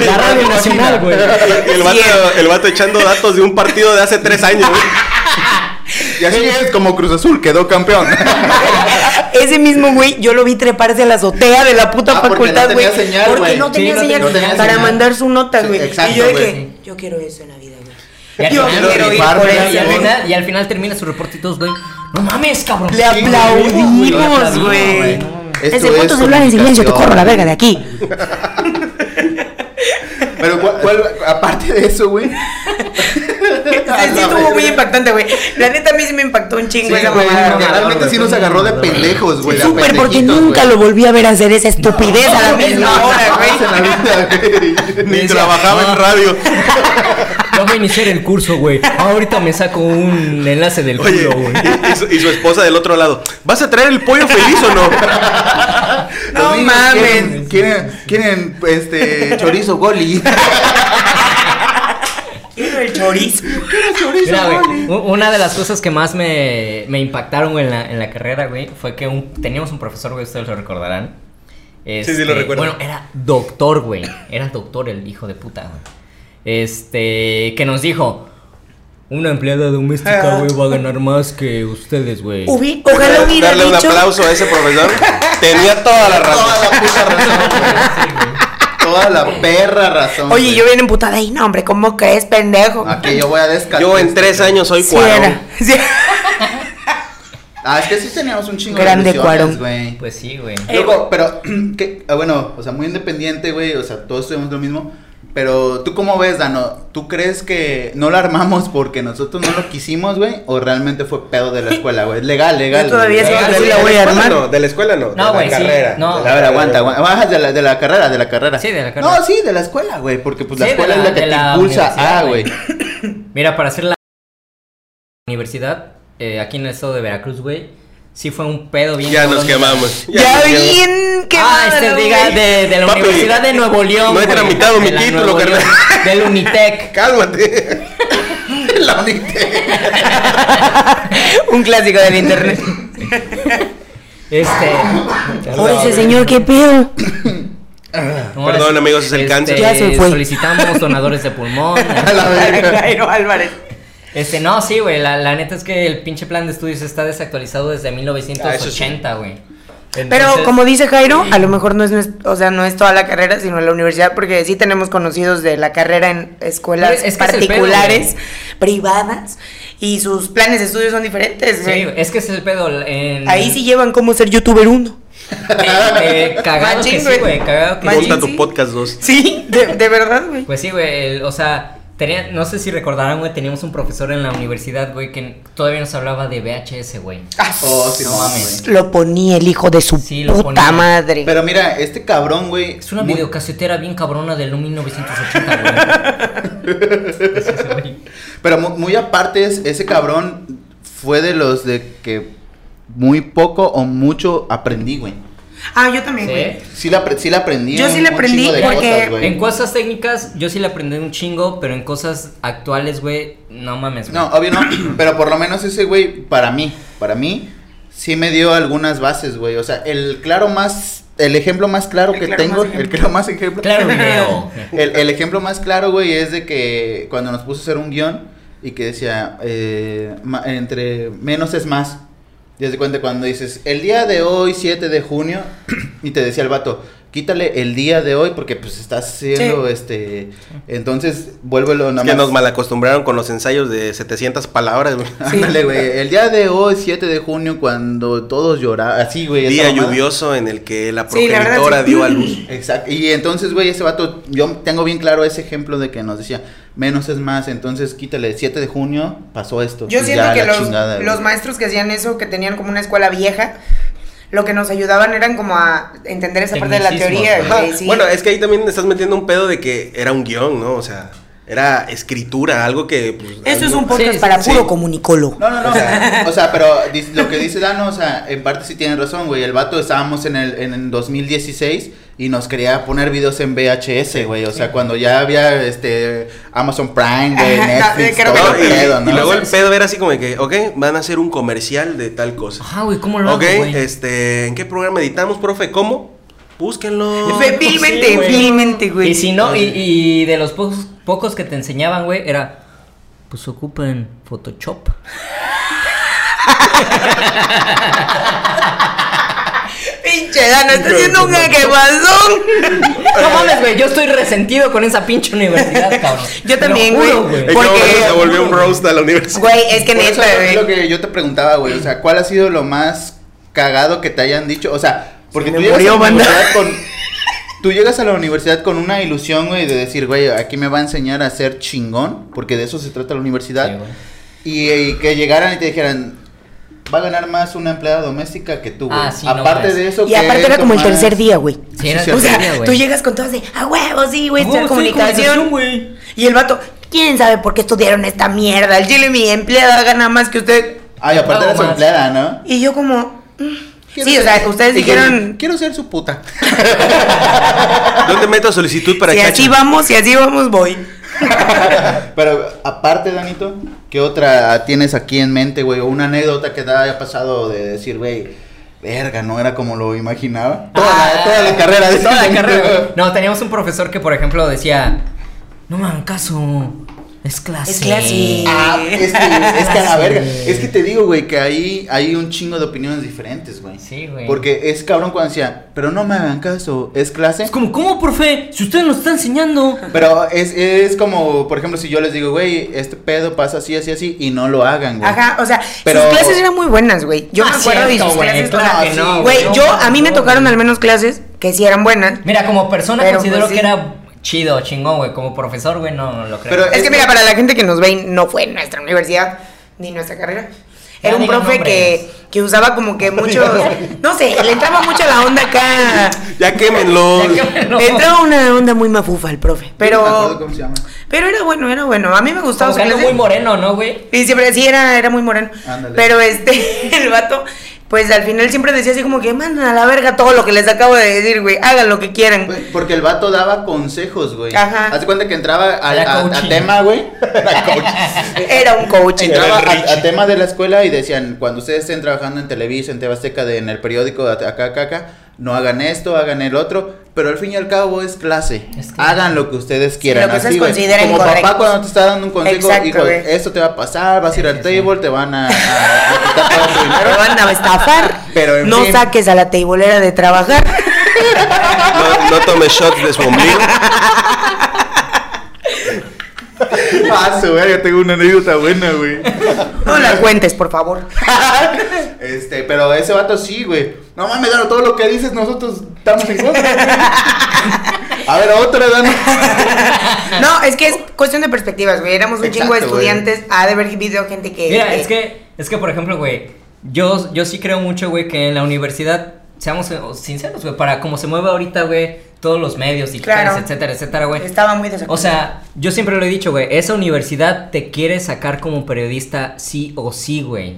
la Radio Nacional, güey. El vato, el vato echando datos de un partido de hace tres años. güey. Y así es como Cruz Azul quedó campeón. Ese mismo güey, yo lo vi treparse a la azotea de la puta Ah, porque facultad, no güey. tenía señal, porque no Sí, tenía no señal tenía para señal. mandar su nota, Sí, güey. exacto, y yo dije, yo quiero eso en la vida, güey. Y y final- y al final termina su reporte y todos, güey. No mames, cabrón. Le aplaudimos, güey. Ese tu celular en silencio, te corro la verga de aquí. Pero ¿cuál, cuál- aparte de eso, güey. Sí, sí estuvo muy impactante, güey. La neta a mí sí me impactó un chingo Sí, esa güey, mamada. porque güey. realmente sí nos agarró de pendejos, güey. Súper, porque nunca güey. lo volví a ver hacer esa estupidez a la misma hora, la güey. vida, güey. Ni decía, trabajaba en radio. Ya voy a iniciar el curso, güey. Ahorita me saco un enlace del Oye, culo, güey. y, y su, y su esposa del otro lado. ¿Vas a traer el pollo feliz o no? No mames. Quieren, quieren, quieren, este, chorizo goli. Quiero el chorizo. Mira, güey, u- una de las cosas que más me, me impactaron güey, en la, en la carrera, güey, fue que un, teníamos un profesor, güey, ustedes lo recordarán. Sí, sí, lo Este, recuerdo. Bueno, era doctor, güey. Era doctor el hijo de puta, güey. Este, que nos dijo, una empleada doméstica, güey, va a ganar más que ustedes, güey. Ojalá hubiera Darle un dicho. aplauso a ese profesor. Tenía toda la razón. Toda la puta razón, güey. Toda la perra razón. Oye, güey. yo bien emputada ahí, no, hombre, ¿cómo crees, pendejo? Aquí yo voy a descartar. Yo en tres años soy Sí era. Sí. Ah, es que sí teníamos un chingo Grande de ilusiones, Cuarón. güey. Pues sí, güey. Loco, pero, que, ah, bueno, o sea, muy independiente, güey, o sea, todos tenemos lo mismo. Pero, ¿tú cómo ves, Dano? ¿Tú crees que no lo armamos porque nosotros no lo quisimos, güey? ¿O realmente fue pedo de la escuela, güey? Legal, legal. Yo todavía Legal, que sí la voy a armar. no, de la escuela no. de No, la güey, sí, carrera. no. de la A ver, aguanta, aguanta. Bajas de la, de la carrera, de la carrera. Sí, de la carrera. No, sí, de la escuela, güey. Porque pues la Sí, de escuela la- es la que de te la impulsa universidad, a, güey. güey. Mira, para hacer la universidad, eh, aquí en el estado de Veracruz, güey, sí fue un pedo bien. Ya nos quemamos. Ya nos quemamos. bien que Ah, este diga de, de la Papi, Universidad de Nuevo León. no he tramitado mi título, carnal. Del Unitec. Cálmate. la Unitec. Un clásico del internet. Este. Por ese señor, qué pedo. no, Perdón, amigos, es el este, cáncer. Ya se fue. Solicitamos donadores de pulmón. A la verga. Jairo Álvarez. Este, no, sí, güey, la, la neta es que el pinche plan de estudios está desactualizado desde Ah, eso 1980, güey. Pero Entonces- como dice Jairo, a lo mejor no es, o sea, no es toda la carrera, sino la universidad, porque sí tenemos conocidos de la carrera en escuelas Es- es pedo, particulares, privadas, y sus planes de estudio son diferentes. Sí, güey. es que es el pedo. En, Ahí sí llevan cómo ser youtuber uno. Eh, eh, cagado Machín, que sí, güey. cagado que Machín, sí. Monta sí. tu podcast 2. Sí, de, de verdad, güey. Pues sí, güey, o sea, tenía, no sé si recordarán, güey, teníamos un profesor en la universidad, güey, que todavía nos hablaba de VHS, güey. Ah, Oh, sí, No mames. güey. Lo ponía el hijo de su Sí, lo puta ponía. madre. Pero mira, este cabrón, güey. Es una muy- videocasetera bien cabrona del 1980, güey. Es ese, güey. Pero mu- muy aparte, es- ese cabrón fue de los de que muy poco o mucho aprendí, güey. Ah, yo también, Sí. güey. Sí la, apre- sí la aprendí. Yo sí un- la aprendí porque cosas, güey. En cosas técnicas, yo sí le aprendí un chingo, pero en cosas actuales, güey, no mames, güey. No, obvio no, pero por lo menos ese güey, para mí, para mí, sí me dio algunas bases, güey. O sea, el claro más, el ejemplo más claro El que claro tengo, más el ejemplo. claro más ejemplo. Claro, video. El, el ejemplo más claro, güey, es de que cuando nos puso a hacer un guion y que decía, eh, ma- entre menos es más. Y haz de cuenta cuando dices, el día de hoy, 7 de junio, y te decía el vato, quítale el día de hoy porque pues estás haciendo, Sí. este, entonces vuélvelo Es nada que más. nos malacostumbraron con los ensayos de 700 palabras, güey. Ándale, güey. El día de hoy, 7 de junio, cuando todos lloraban. Así, güey. Día lluvioso en el que la Sí, la verdad, progenitora sí. dio a luz. Exacto. Y entonces, güey, ese vato, yo tengo bien claro ese ejemplo de que nos decía, menos es más. Entonces, quítale, 7 de junio, pasó esto. Yo siento ya que la los, chingada, güey. los maestros que hacían eso, que tenían como una escuela vieja, lo que nos ayudaban eran como a entender esa parte de la teoría. Bueno, es que ahí también estás metiendo un pedo de que era un guion, ¿no? O sea, era escritura, algo que. pues, Eso es un podcast Sí, para sí, puro sí. comunicólogo. No, no, no. O sea, o sea, pero lo que dice Dano, o sea, en parte sí tiene razón, güey. El vato estábamos en el en el 2016 y nos quería poner videos en VHS, güey. O sea, cuando ya había este Amazon Prime, güey, Ajá, Netflix, creo que todo No, el y, pedo, y ¿no? luego O el pedo era así como que, ok, van a hacer un comercial de tal cosa. Ajá, güey, ¿cómo lo Ok, hago, güey? este, ¿en qué programa editamos, profe? ¿Cómo? Búsquenlo. Fe- Vilmente, Sí, güey. Y si no, y, y de los pocos, pocos que te enseñaban, güey, era. Pues ocupen Photoshop. Pinche Dano, está haciendo un jaquebazón. No mames, güey, yo estoy resentido con esa pinche universidad, cabrón. Yo también, güey. Es que Porque- se volvió un roast a la universidad. Güey, es que neta, es güey. lo que yo te preguntaba, güey. O sea, ¿cuál ha sido lo más cagado que te hayan dicho? O sea, porque tú universidad con, tú llegas a la universidad con una ilusión, güey, de decir, güey, aquí me va a enseñar a ser chingón, porque de eso se trata la universidad. Sí, y, y que llegaran y te dijeran, va a ganar más una empleada doméstica que tú, güey. Ah, sí, Aparte de eso, Y aparte era como el tercer día, güey. Sí, era Sí, el O sea, tercer día, güey. tú llegas con todos de, a huevo, sí, güey, Oh, sí, comunicación. güey. Y el vato, ¿quién sabe por qué estudiaron esta mierda? El chile, mi empleada gana más que usted. Ay, aparte era su empleada, ¿no? Y yo como... mm. Quiero Sí, o ser- sea, ustedes que- dijeron... Quiero ser su puta. ¿Dónde meto solicitud para Si Chacha? así vamos, si así vamos, voy. Pero aparte, Danito, ¿qué otra tienes aquí en mente, güey? O una anécdota que te haya pasado de decir, güey, verga, no era como lo imaginaba. Toda, la, toda la carrera de Toda la carrera. No, teníamos un profesor que, por ejemplo, decía: No me hagan caso, es clase. Es clase. Ah, es que, es que a la verga. Es que te digo, güey, que ahí hay un chingo de opiniones diferentes, güey. Sí, güey. Porque es cabrón cuando decía, pero no me hagan caso, es clase. Es como, ¿cómo, profe? Si usted nos está enseñando. Pero es, es como, por ejemplo, si yo les digo, güey, este pedo pasa así, así, así, y no lo hagan, güey. Ajá, o sea, Pero- sus clases eran muy buenas, güey. Yo Ah, me acuerdo de cierto, sus güey, clases. que no, Güey, güey, yo, no, a mí me no, tocaron güey. al menos clases que sí eran buenas. Mira, como persona considero pues, sí. que era chido, chingón, güey. Como profesor, güey, no, no lo creo. Pero Es Es que mira, para la gente que nos ve, y no fue en nuestra universidad ni nuestra carrera. Era un profe que, que usaba como que muchos. No sé, le entraba mucho la onda acá. Ya quémenlo. No. Le entraba una onda muy mafufa al profe. Pero. cómo se llama. Pero era bueno, era bueno. A mí me gustaba Como su que clase. muy moreno, ¿no, güey? Y siempre, sí, era, era muy moreno. Ándale. Pero este, el vato, pues al final siempre decía así como que mandan a la verga todo lo que les acabo de decir, güey. Hagan lo que quieran. Güey, Porque el vato daba consejos, güey. Ajá. Haz de cuenta que entraba a, Era a- a coaching. tema, güey. Era coaching. Era un coaching. Entraba a, a tema de la escuela y decían, cuando ustedes estén trabajando en Televisa, en Tebasteca, de, en el periódico, acá, acá, acá, no hagan esto, hagan el otro, pero al fin y al cabo es clase. Es que- Hagan lo que ustedes quieran. lo que ustedes así, consideren Como papá cuando te está dando un consejo, Exacto, hijo, esto te va a pasar, vas a ir al Sí, sí. table, te van a, a- a quitar todo tu dinero. Pero van a estafar. Pero en no fin. saques a la teibolera de trabajar. No, no tome shots de su ombligo. Ah, su verga, tengo una anécdota buena, güey. No la cuentes, por favor. Este, pero ese vato sí, güey. No mames, Dano, todo lo que dices nosotros estamos en contra. A ver, otra, Dano. No, es que es cuestión de perspectivas, güey. Éramos un chingo de güey. estudiantes. Ha de haber habido gente que. Mira, es que, es que por ejemplo, güey, yo, yo sí creo mucho, güey, que en la universidad, seamos sinceros, güey, para cómo se mueve ahorita, güey, todos los medios digitales, Claro. etcétera, etcétera, güey. Estaba muy desacuerdo. O sea, yo siempre lo he dicho, güey, esa universidad te quiere sacar como periodista sí o sí, güey.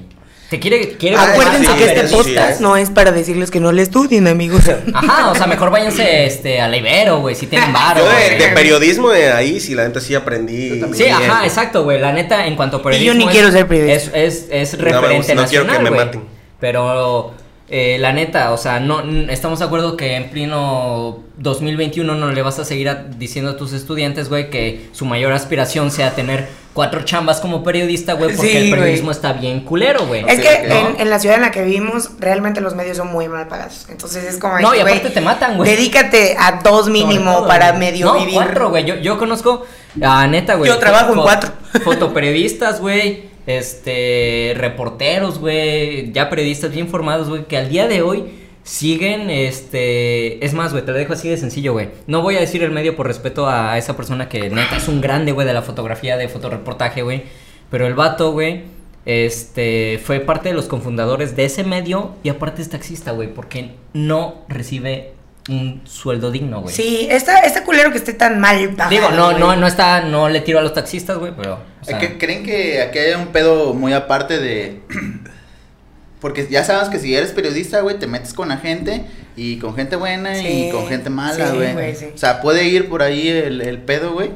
Te quiere, quiere Ah, Acuérdense sí, que este sí, podcast ¿eh? no es para decirles que no le estudien, amigos. Ajá, o sea, mejor váyanse este, a la Ibero, güey, si tienen varo. Yo de, periodismo de ahí, sí, la neta sí aprendí. Sí, bien. ajá, exacto, güey. La neta, en cuanto a periodismo. ni es- quiero ser periodista. Es, es, es No referente no quiero nacional. que me maten. Pero, eh, la neta, o sea, no estamos de acuerdo que en pleno 2021 no le vas a seguir a- diciendo a tus estudiantes, güey, que su mayor aspiración sea tener cuatro chambas como periodista, güey, porque Sí, el güey. periodismo está bien culero, güey. Es que en, en la ciudad en la que vivimos, realmente los medios son muy mal pagados. Entonces es como. No, y güey, aparte te matan, güey. Dedícate a dos mínimo todo, para güey. medio no, vivir. cuatro, güey. Yo, yo conozco a neta, güey. Yo trabajo en cuatro. Fotoperiodistas, güey. Este, reporteros, güey. Ya periodistas bien formados, güey. Que al día de hoy siguen, este. Es más, güey, te lo dejo así de sencillo, güey. No voy a decir el medio por respeto a esa persona que neta es un grande, güey, de la fotografía, de fotoreportaje, güey. Pero el vato, güey. Este fue parte de los cofundadores de ese medio y aparte es taxista, güey, porque no recibe un sueldo digno, güey. Sí, está, está culero que esté tan mal pagado. Digo, no, güey. no, no está, no le tiro a los taxistas, güey, pero. o sea, ¿Que- ¿Creen que aquí hay un pedo muy aparte de... Porque ya sabes que si eres periodista, güey, te metes con la gente y con gente buena Sí, y con gente mala, sí, güey. güey, sí. O sea, puede ir por ahí el, el pedo, güey.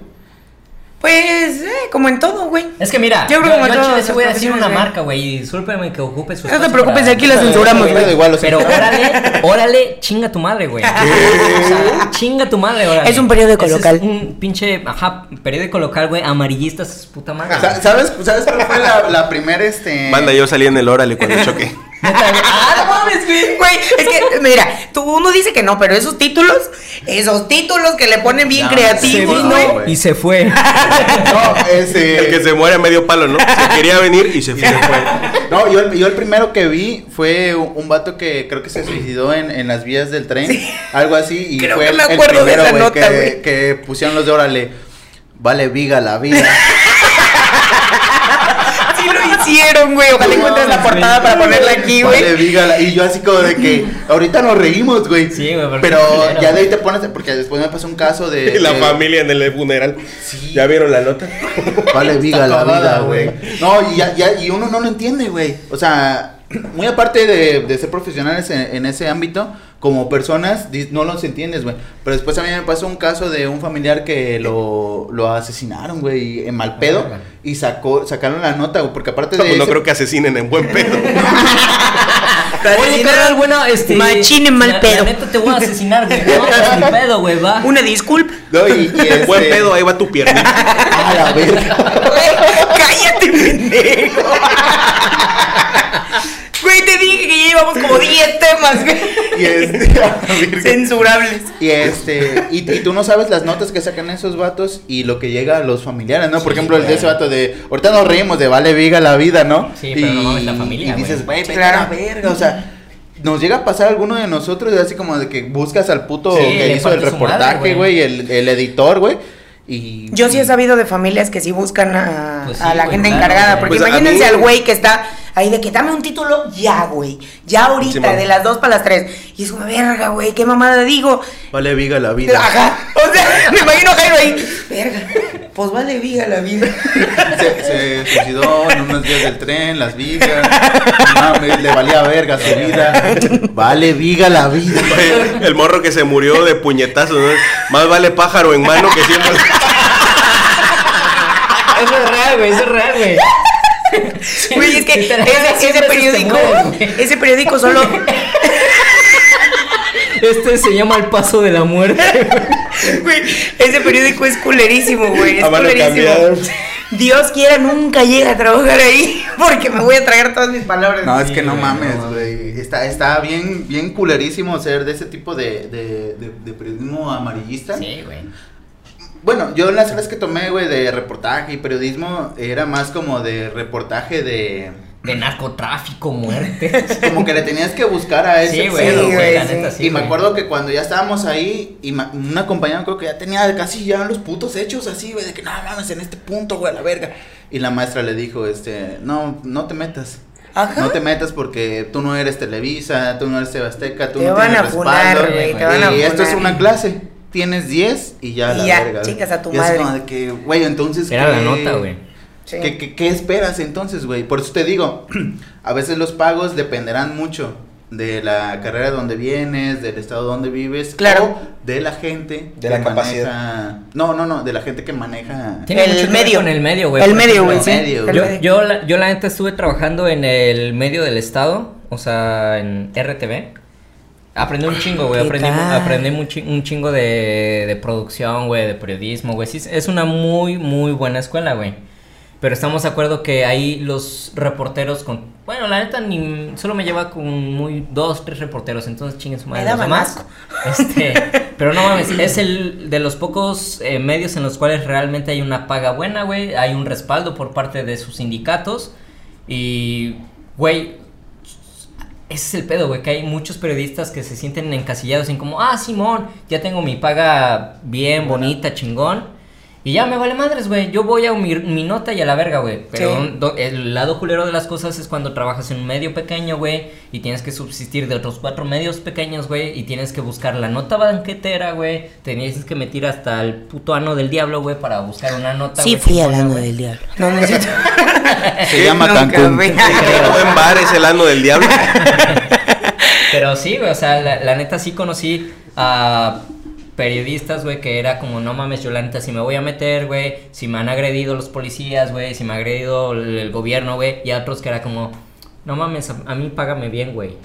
Pues, eh, como en todo, güey. Es que mira, Yo yo, creo que yo como todas chile sí voy a decir una güey. marca, güey, y discúlpeme que ocupe su No te preocupes, para- aquí la censuramos, Pero güey. igual, o sea, Pero órale, órale, chinga tu madre, güey. O sea, chinga tu madre, órale. Es un periódico Ese local. Es un pinche, ajá, periódico local, güey, amarillista, es puta madre. Sa- ¿Sabes, ¿Sabes cuál fue la, la primera, este... Banda, yo salí en el Órale cuando choqué. Ah, no mames, güey. Es que, mira, tú, uno dice que no, pero esos títulos, esos títulos que le ponen bien Se creativos, güey. güey. y se fue. No, ese... El que se muere a medio palo, ¿no? Se quería venir y se fue. No, yo, el- yo el primero que vi fue un, vato que creo que se suicidó en, en las vías del tren, algo así, y Creo fue que el, de primero, esa güey, nota, que, que pusieron los de órale, vale viga la vida. Hicieron, güey. Ojalá encuentres la portada para ponerla aquí, Vale güey. viga la- y yo así como de que ahorita nos reímos, güey. Sí, güey, Pero ya de ahí te pones, porque después me pasó un caso de... Y la de- familia en el funeral. Sí. ¿Ya vieron la nota? Vale, viga la vida, güey. No, y, ya, ya- y uno no lo entiende, güey. O sea, muy aparte de, de ser profesionales en, en ese ámbito, como personas, no los entiendes, güey. Pero después a mí me pasó un caso de un familiar que lo, lo asesinaron, güey, en mal pedo. Verga. Y sacó, sacaron la nota, güey, porque aparte No, de pues no creo que asesinen en buen pedo. Oye, carnal, bueno, este. Machín en mal la- pedo. La neta te voy a asesinar, güey. No, pedo, güey, va. Una disculpa. No, y, y este- Buen pedo, ahí va tu pierna. A la verga. Cállate, pendejo. Güey, te dije que ya llevamos como 10 temas, güey. Y este. Censurables. Y este, y, y tú no sabes las notas que sacan esos vatos y lo que llega a los familiares, ¿no? Por Sí, ejemplo, el de ese vato de, ahorita nos reímos de vale viga la vida, ¿no? Sí, pero no mames, la familia, Y dices, güey. Claro. verga, o sea, nos llega a pasar alguno de nosotros, así como de que buscas al puto Sí, que hizo el reportaje, güey. el, el editor, güey. Y Yo sí he sabido de familias que sí buscan a, Pues sí, a la gente claro, encargada. Porque Pues imagínense mí- al güey que está ahí de que dame un título ya, güey. Ya ahorita, de las 2 para las 3. Y es como, verga, güey, qué mamada digo. Vale viga la vida. Ajá. O sea, me imagino a Jairo ahí. Verga. Pues vale, viga la vida. Se, se suicidó en unos días del tren, las vigas. No mames, le valía verga su vida. Vale viga la vida. El morro que se murió de puñetazos, ¿no? Más vale pájaro en mano que siempre. Eso es real, güey, eso es real, güey. Güey, es que ese, periódico, ese periódico solo. Este se llama El Paso de la Muerte. Güey, ese periódico es culerísimo, güey. Es culerísimo. Dios quiera nunca llegue a trabajar ahí porque me voy a tragar todas mis palabras. No, es que no güey, mames, no. güey. Está, está bien, bien culerísimo ser de ese tipo de, de, de, de periodismo amarillista. Sí, güey. Bueno, yo las clases que tomé, güey, de reportaje y periodismo, era más como de reportaje de... De narcotráfico, muerte. Como que le tenías que buscar a ese Sí, güey, güey, güey, la sí. neta sí. y me acuerdo que cuando ya estábamos ahí, y ma- una compañera creo que ya tenía casi ya los putos hechos así, güey, de que no mames, en este punto, güey, a la verga. Y la maestra le dijo, este, no, no te metas. Ajá. No te metas porque tú no eres Televisa, tú no eres Sebasteca, tú Te no van tienes a funar, respaldo. güey, te van a y esto es una clase. Tienes 10 y ya Y la ya, verga. chicas a tu Y es madre. como de que, güey, entonces Era la ¿qué- nota, güey. Sí. ¿Qué, qué, qué esperas entonces, güey? Por eso te digo, a veces los pagos dependerán mucho de la carrera donde vienes, del estado donde vives, Claro. o de la gente De la maneja- No, no, no, de la gente que maneja. Tiene El mucho que ver medio. con el medio, güey. El medio, güey, sí. el medio. el Yo, yo, la, yo la neta estuve trabajando en el medio del estado, o sea, en RTV. Aprendí un chingo, güey. ¿Qué Aprendí, aprendí un, chi- un chingo de, de producción, güey, de periodismo, güey. Sí, es una muy, muy buena escuela, güey. Pero estamos de acuerdo que ahí los reporteros con... Bueno, la neta ni... Solo me lleva con muy... Dos, tres reporteros. Entonces chinguen su madre Me los demás. Este... pero no mames. Es el de los pocos eh, medios en los cuales realmente hay una paga buena, güey. Hay un respaldo por parte de sus sindicatos. Y... Güey... Ese es el pedo, güey, que hay muchos periodistas que se sienten encasillados en como, ah, Simón, ya tengo mi paga bien, bonita, chingón. Y ya me vale madres, güey. Yo voy a mi, mi nota y a la verga, güey. Pero Sí. un- do- el lado culero de las cosas es cuando trabajas en un medio pequeño, güey. Y tienes que subsistir de otros cuatro medios pequeños, güey. Y tienes que buscar la nota banquetera, güey. Tenías que meter hasta el puto ano del diablo, güey, para buscar una nota. Sí, fui hablando güey. del diablo. No, no es cierto. Se llama Nunca, Cancún. buen bar es el ano del diablo. Pero sí, güey, o sea, la, la neta sí conocí a periodistas, güey, que era como, no mames, yo la neta si me voy a meter, güey, si me han agredido los policías, güey, si me ha agredido el, el gobierno, güey, y a otros que era como, no mames, a, a mí págame bien, güey,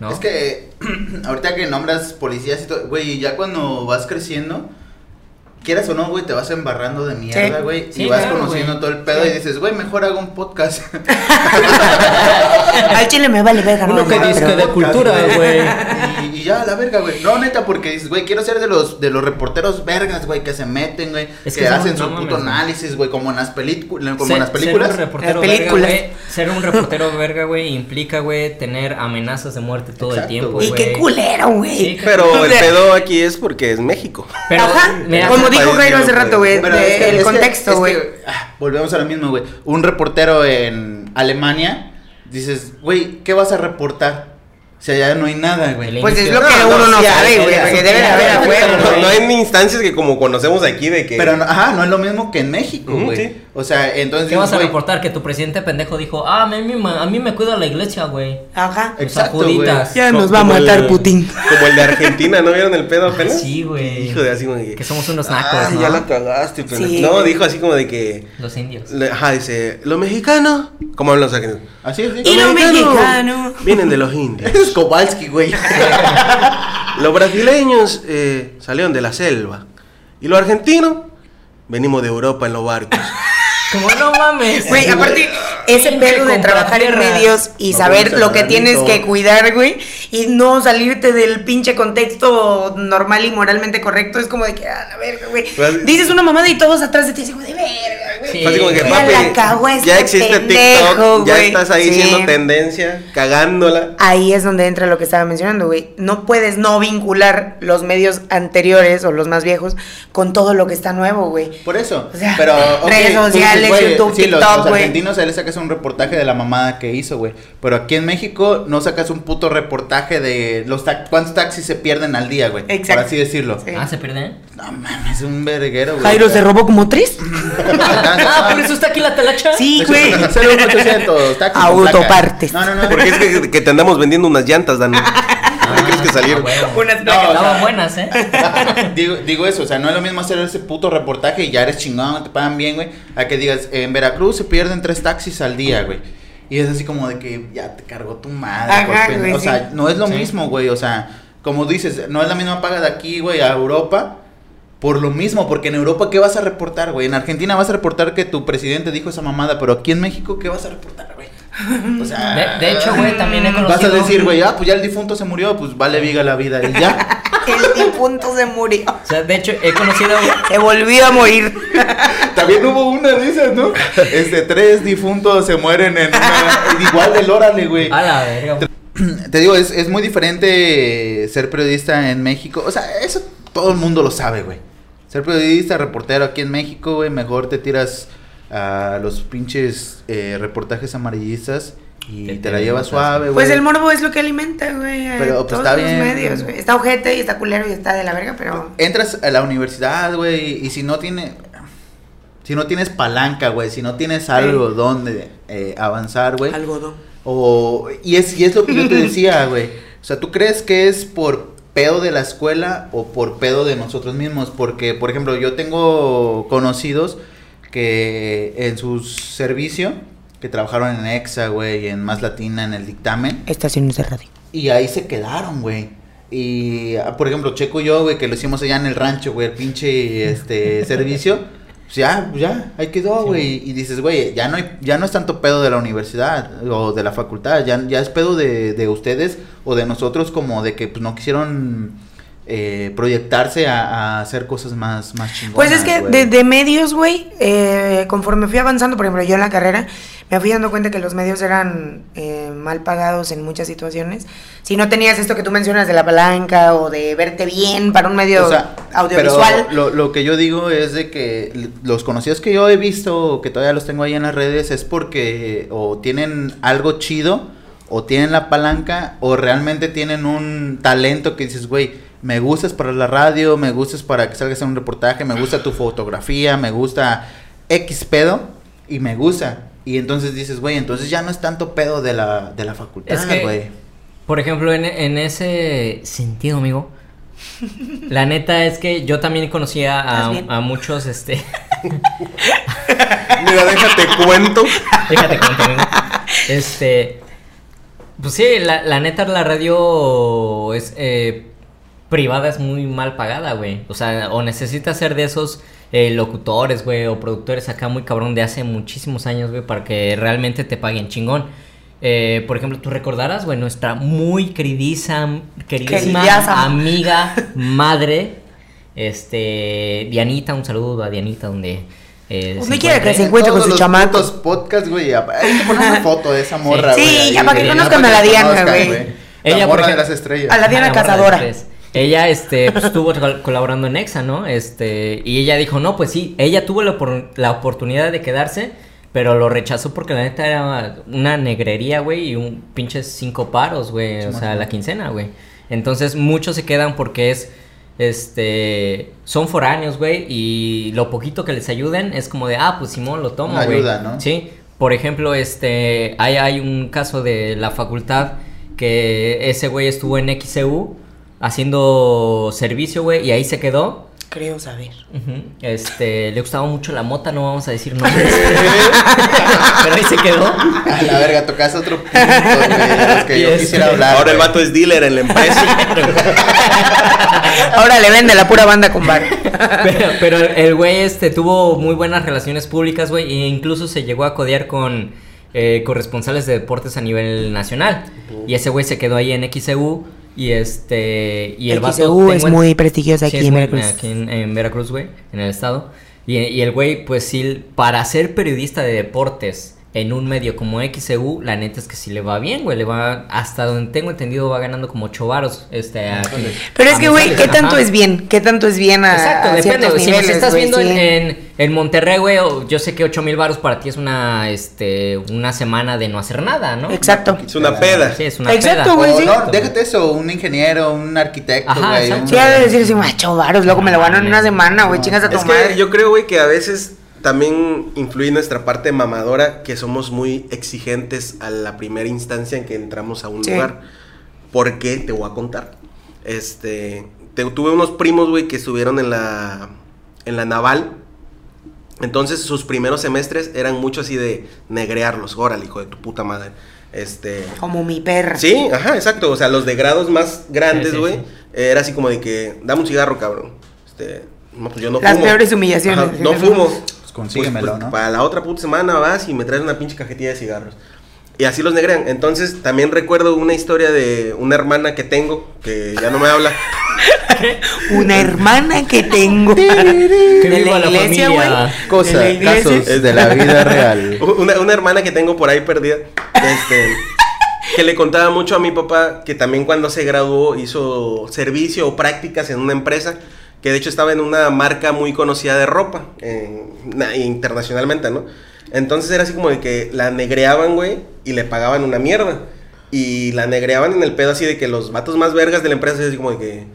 ¿no? Es que ahorita que nombras policías y todo, güey, ya cuando vas creciendo, quieras o no, güey, te vas embarrando de mierda, güey, Sí, y vas claro, conociendo todo el pedo Sí. y dices, güey, mejor hago un podcast. Al chile me vale verga, Uno no, que dice de cultura, güey. Ya, la verga, güey. No, neta, porque dices, güey, quiero ser de los, de los reporteros vergas, güey, que se meten, güey, Es que, hacen no su puto análisis, güey, como en las películas, como Ser- en las películas. Ser un reportero verga, güey. Ser un reportero verga, güey, implica, güey, tener amenazas de muerte todo Exacto, el tiempo, güey. Y qué culero, güey. Sí, Pero el pedo aquí es porque es México. Pero, Ajá, mira, como país dijo Jairo hace rato, güey, el es que- contexto, güey. ah, volvemos a lo mismo, güey. Un reportero en Alemania, dices, güey, ¿qué vas a reportar? O sea, ya no hay nada, güey. Pues es lo que No, no, uno no sí, sabe, güey, porque debe haber afuera, No, hay instancias que como conocemos aquí de que. Pero, no- ajá, no es lo mismo que en México, güey. sí. O sea, entonces. ¿Qué vas a reportar? Que tu presidente pendejo dijo, ah, a mí, me- a mí me cuida la iglesia, güey. Ajá. Exacto. Ya nos va a como el- matar Putin. Como el de Argentina, ¿no vieron el pedo apenas? Sí, güey. Hijo de así como de Que somos unos nacos, Ay, ¿no? ya la cagaste, pero. Sí. No, dijo así como de que. Los indios. le- Ajá, dice. Los mexicanos. ¿Cómo hablan los argentinos? Así es. Y los mexicanos. Vienen de los indios. Es Kowalski, güey. Los brasileños eh, salieron de la selva. Y los argentinos venimos de Europa en los barcos. Como no mames. Güey, aparte, ese pedo de trabajar en medios y No saber lo que tienes que cuidar, güey, y no salirte del pinche contexto normal y moralmente correcto, es como de que, a la verga, güey. Pues- Dices una mamada y todos atrás de ti, así como de verga, güey. Sí. Así como que, Ya papi, la cagó este ya existe pendejo, TikTok, ya güey. estás ahí Sí. siendo tendencia, cagándola. Ahí es donde entra lo que estaba mencionando, güey. No puedes no vincular los medios anteriores o los más viejos con todo lo que está nuevo, güey. Por eso. O sea, pero, ok, redes dices, sociales, güey, YouTube, sí, los, TikTok, los güey. argentinos ahí le sacas un reportaje de la mamada que hizo, güey. Pero aquí en México no sacas un puto reportaje de los ta- cuántos taxis se pierden al día, güey. Exacto. Por así decirlo. Sí. Ah, ¿se pierden? No mames, es un verguero, güey. Jairo se robó como tres. Ah, por eso está aquí la talacha. Sí, güey. 01800, taxis con Autopartes. No, no, no. Porque es que, que te andamos vendiendo unas llantas, Dani. ¿Por qué crees que salieron? Ah, bueno. Unas No, o sea- Estaban buenas, ¿eh? digo, digo eso, o sea, no es lo mismo hacer ese puto reportaje y ya eres chingón, te pagan bien, güey, a que digas, en Veracruz se pierden tres taxis al día, güey. Y es así como de que ya te cargó tu madre. Ajá, por pena. güey, o sea, sí. no es lo Sí. mismo, güey, o sea, como dices, no es la misma paga de aquí, güey, a Europa. Por lo mismo, porque en Europa, ¿qué vas a reportar, güey? En Argentina vas a reportar que tu presidente dijo esa mamada, pero aquí en México, ¿qué vas a reportar? O sea, De- de hecho, güey, también he Vas a conocido- decir, güey, ah, pues ya el difunto se murió, pues vale viga la vida y ya. El difunto se murió. O sea, de hecho, he conocido. Se volvió a morir. También hubo una de esas, ¿no? Este, tres difuntos se mueren en una... Igual del órale, güey. A la verga. Te digo, es, es muy diferente ser periodista en México. O sea, eso todo el mundo lo sabe, güey. Ser periodista, reportero aquí en México, güey, mejor te tiras a los pinches eh, reportajes amarillistas y te, te la llevas notas, suave, güey. Pues el morbo es lo que alimenta, güey. Pero, pues, todos está los bien. medios, güey. Está ojete y está culero y está de la verga, pero. Entras a la universidad, güey, y si no tiene... Si no tienes palanca, güey, si no tienes algo donde eh, avanzar, güey. Algodón. O, y, es, y es lo que yo te decía, güey. O sea, ¿tú crees que es por pedo de la escuela o por pedo de nosotros mismos? Porque, por ejemplo, yo tengo conocidos que en su servicio, que trabajaron en EXA, güey, en Más Latina, en el dictamen, Estaciones de radio. y ahí se quedaron, güey. Y, ah, por ejemplo, Checo y yo, güey, que lo hicimos allá en el rancho, güey, el pinche este, servicio. Pues ya, pues ya, ahí quedó, güey. Y dices, güey, ya no, hay- ya no es tanto pedo de la universidad o de la facultad, ya, ya es pedo de, de ustedes o de nosotros como de que pues no quisieron eh, proyectarse a, a hacer cosas más, más chingonas, Pues es que de, de medios, güey, eh, conforme fui avanzando, por ejemplo, yo en la carrera, me fui dando cuenta que los medios eran eh, mal pagados en muchas situaciones. Si no tenías esto que tú mencionas de la palanca o de verte bien para un medio O sea, audiovisual. pero lo, lo que yo digo es de que los conocidos que yo he visto, que todavía los tengo ahí en las redes, es porque o tienen algo chido, o tienen la palanca, o realmente tienen un talento que dices, güey, me gustas para la radio, me gustas para que salgas en un reportaje, me gusta tu fotografía, me gusta X pedo, y me gusta. Y entonces dices, güey, entonces ya no es tanto pedo de la, de la facultad, Es que- güey. Por ejemplo, en, en ese sentido, amigo. La neta es que yo también conocía ¿Estás a, a muchos, este. Mira, déjate cuento. Déjate cuento, amigo. Este. Pues sí, la, la neta, la radio es. eh, privada es muy mal pagada, güey. O sea, o necesitas ser de esos eh, locutores, güey, o productores acá muy cabrón de hace muchísimos años, güey, para que realmente te paguen chingón. Eh, por ejemplo, tú recordarás, güey, nuestra muy queridiza, queridísima Queridaza. amiga, madre, este, Dianita, un saludo a Dianita, donde... eh, Donde quiera que se encuentre con los chamacos. putos podcasts, güey, hay que poner una foto de esa morra, Sí. güey. Sí, ahí, ya para que conozcan a la Diana, güey. La Ella, por morra de las estrellas. A la Diana Cazadora. Ella, este, pues, estuvo col- colaborando en EXA, ¿no? Este, y ella dijo, no, pues sí, ella tuvo la, la oportunidad de quedarse, pero lo rechazó porque la neta era una negrería, güey, y un pinche cinco paros, güey, o sea, la quincena, güey. Entonces, muchos se quedan porque es, este, son foráneos, güey, y lo poquito que les ayuden es como de, ah, pues Simón lo toma, Una güey. ayuda, ¿no? Sí, por ejemplo, este, hay, hay un caso de la facultad que ese güey estuvo en XCU haciendo servicio, güey, y ahí se quedó. Creo saber. Este, le gustaba mucho la mota, no vamos a decir nombres. Pero ahí se quedó. A la verga, tocas otro punto, güey, que Y yo quisiera hablar. Ahora el vato es dealer en la empresa. Ahora le vende la pura banda con bar. Pero, pero el güey este tuvo muy buenas relaciones públicas, güey, e incluso se llegó a codear con eh, corresponsales de deportes a nivel nacional. Y ese güey se quedó ahí en XCU y este y el vato XCU es muy prestigiosa Sí, aquí en muy- Veracruz. Aquí en, en Veracruz, güey, en el estado. Y, y el güey, pues sí, para ser periodista de deportes en un medio como XEU, la neta es que sí le va bien, güey. Le va, hasta donde tengo entendido, va ganando como 8 varos. Este, aquí. Pero es que, güey, ¿qué Ajá. tanto es bien? ¿Qué tanto es bien a, Exacto, a depende. güey. Si niveles, nos estás güey? viendo Sí. en, en, en Monterrey, güey, o- yo sé que 8 mil baros para ti es una, este, una semana de no hacer nada, ¿no? Exacto. Es una peda. Sí, es una Exacto, peda. güey, O sí. no, déjate eso, un ingeniero, un arquitecto, güey. exacto. un- Sí, ha de decir macho, varos, luego me lo gano en una semana, güey, chingas a tu Es madre. que yo creo, güey, que a veces también influye nuestra parte mamadora, que somos muy exigentes a la primera instancia en que entramos a un Sí. lugar. ¿Por qué? Te voy a contar. Este, te- tuve unos primos, güey, que estuvieron en la, en la naval. Entonces sus primeros semestres eran mucho así de negrearlos. Órale, hijo de tu puta madre. Este, Como mi perra. Sí, ajá, exacto. O sea, los de grados más grandes, Sí, sí, güey, sí. era así como de que, dame un cigarro, cabrón. Este, no, pues yo no Las fumo. peores humillaciones. Ajá, no fumo. Pues consíguemelo, Pues, pues, ¿no? Para la otra puta semana vas y me traes una pinche cajetilla de cigarros. Y así los negrean. Entonces, también recuerdo una historia de una hermana que tengo, que ya no me habla. Una hermana que tengo. Que de viva la iglesia, güey. Cosas, la casos de la vida real. Una, una hermana que tengo por ahí perdida, este, que le contaba mucho a mi papá que también cuando se graduó hizo servicio o prácticas en una empresa que de hecho estaba en una marca muy conocida de ropa eh, na- internacionalmente, ¿no? Entonces era así como de que la negreaban, güey, y le pagaban una mierda. Y la negreaban en el pedo así de que los vatos más vergas de la empresa así como de que...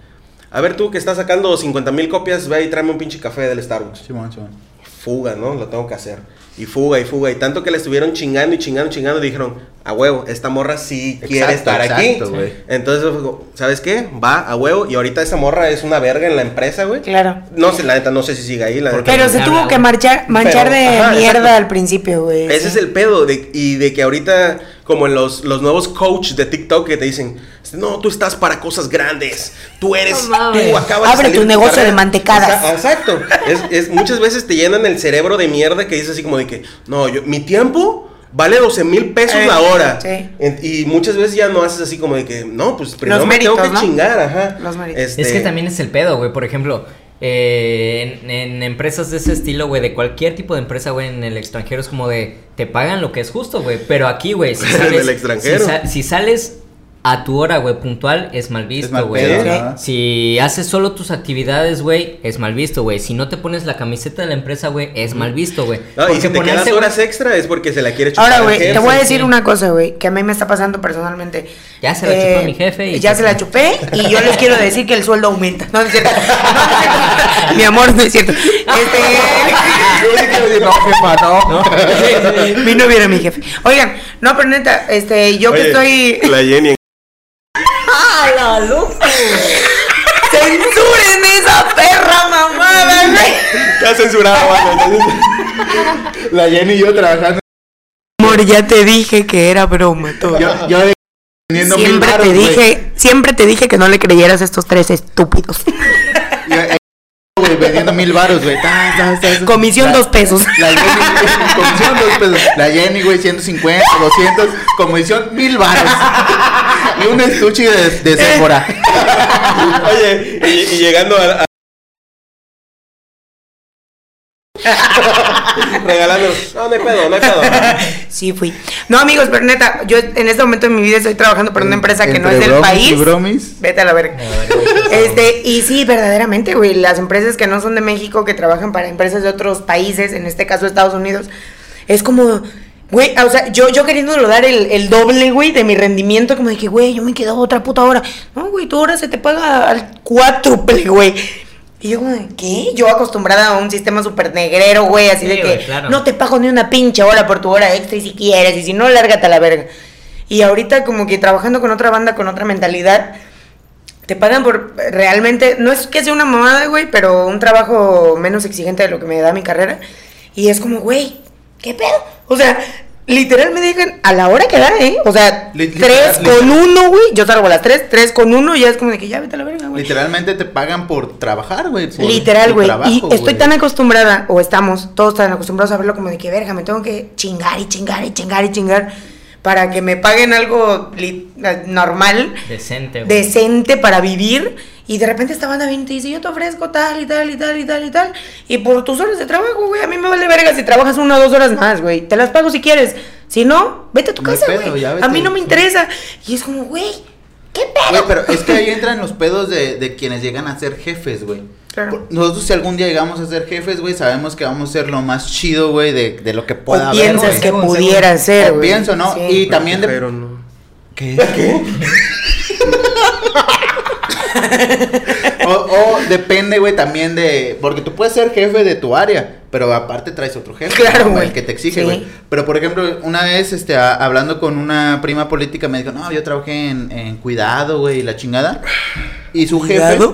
A ver tú que estás sacando 50 mil copias, ve y tráeme un pinche café del Starbucks Simón, Simón. fuga, ¿no? Lo tengo que hacer. Y fuga y fuga. Y tanto que le estuvieron chingando y chingando y chingando, dijeron, a huevo, esta morra sí quiere Exacto, estar aquí. exacto, güey. Entonces, como, ¿sabes qué? Va a huevo. Y ahorita esa morra es una verga en la empresa, güey. Claro. No sé, la neta, no sé si sigue ahí. La neta, Pero no se tuvo que marchar, manchar Pero, de ajá, mierda exacto. al principio, güey. Ese es el pedo. De, y de que ahorita, como en los, los nuevos coach de TikTok que te dicen, no, tú estás para cosas grandes. Tú eres, tú acabas de Abre salir tu de negocio carrera". de mantecadas. Exa- Exacto. Es, es- muchas veces te llenan el cerebro de mierda que dices así como de que, no, yo, mi tiempo vale 12 mil pesos Eh, la hora. sí. En- y muchas veces ya no haces así como de que, no, pues primero Los me tengo méritos, que ¿no? chingar, ajá. Los méritos. Este, Es que también es el pedo, güey. Por ejemplo, eh, en, en empresas de ese estilo, güey, de cualquier tipo de empresa, güey, en el extranjero es como de, te pagan lo que es justo, güey. Pero aquí, güey, si En sales... el extranjero. Si, sa- si sales a tu hora, güey, puntual, es mal visto, güey. Si haces solo tus actividades, güey, es mal visto, güey. Si no te pones la camiseta de la empresa, güey, es mal visto, güey. No, y si te ponerse, quedas horas extra es porque se la quiere chupar Ahora, güey, te voy a decir sí. una cosa, güey, que a mí me está pasando personalmente. Ya se la chupó a mi jefe y ya se la chupé y yo les quiero decir que el sueldo aumenta. No, no es cierto. Mi amor, no es cierto. Este... Yo sí quiero decir, no, jefa, no. mi novio era mi jefe. Oigan, no, pero neta, este, yo que estoy... La Jenny. ¡Ah, la luz! ¡Censuren esa perra mamada, güey! Está censurado. La Jenny y yo trabajando. Amor, ya te dije que era broma todo. Yo, de- siempre baros, te dije, siempre te dije que no le creyeras a estos tres estúpidos. Güey, vendiendo mil baros, güey. Comisión La- dos pesos. La Jenny, comisión dos pesos. La Jenny, güey, 150, 200, comisión mil baros. Y un estuche de, de Sephora. Oye, y, y llegando a. a- Regalando. No, no hay pedo, no hay pedo. Sí, fui. No, amigos, pero neta, yo en este momento de mi vida estoy trabajando para una empresa que no es del país. y bromis. Vete a la verga. Este, y sí, verdaderamente, güey, las empresas que no son de México, que trabajan para empresas de otros países, en este caso Estados Unidos, es como, güey, o sea, yo, yo queriéndolo dar el, el doble, güey, de mi rendimiento, como de que, güey, yo me quedo otra puta hora. No, güey, tu hora se te paga al cuádruple, güey. Y yo como, ¿qué? Yo acostumbrada a un sistema súper negrero, güey, así Sí, de que claro. no te pago ni una pinche hora por tu hora extra y si quieres, y si no, lárgate a la verga. Y ahorita como que trabajando con otra banda, con otra mentalidad, te pagan por realmente, no es que sea una mamada, güey, pero un trabajo menos exigente de lo que me da mi carrera. Y es como, güey, ¿qué pedo? O sea, literal me dejan a la hora que da, ¿eh? O sea, literal, con uno, güey. Yo salgo a las tres, tres con uno, y ya es como de que ya vete a la verga, güey. Literalmente te pagan por trabajar, güey. por Literal, güey. trabajo, Y estoy tan acostumbrada, o estamos todos tan acostumbrados a verlo como de que, verga, me tengo que chingar y chingar y chingar y chingar para que me paguen algo normal, Decente, güey. decente para vivir. Y de repente esta banda viene y te dice, yo te ofrezco tal y tal y tal y tal y tal. Y por tus horas de trabajo, güey, a mí me vale verga si trabajas una o dos horas más, güey. Te las pago si quieres. Si no, vete a tu casa, güey. A mí no me interesa. Y es como, güey, ¿qué pedo? Güey, pero es que ahí entran los pedos de, de quienes llegan a ser jefes, güey. Claro. Nosotros si algún día llegamos a ser jefes, güey, sabemos que vamos a ser lo más chido, güey, de, de lo que pueda o haber. piensas que pudiera ser, O güey. pienso, ¿no? Sí. Y también de... Pero no. ¿Qué? ¿Qué? o, o depende, güey, también de... Porque tú puedes ser jefe de tu área, pero aparte traes otro jefe. Claro, ¿no? güey. El que te exige, Sí. güey. Pero, por ejemplo, una vez, este, a- hablando con una prima política, me dijo, no, yo trabajé en, en cuidado, güey, y la chingada. Y su jefe...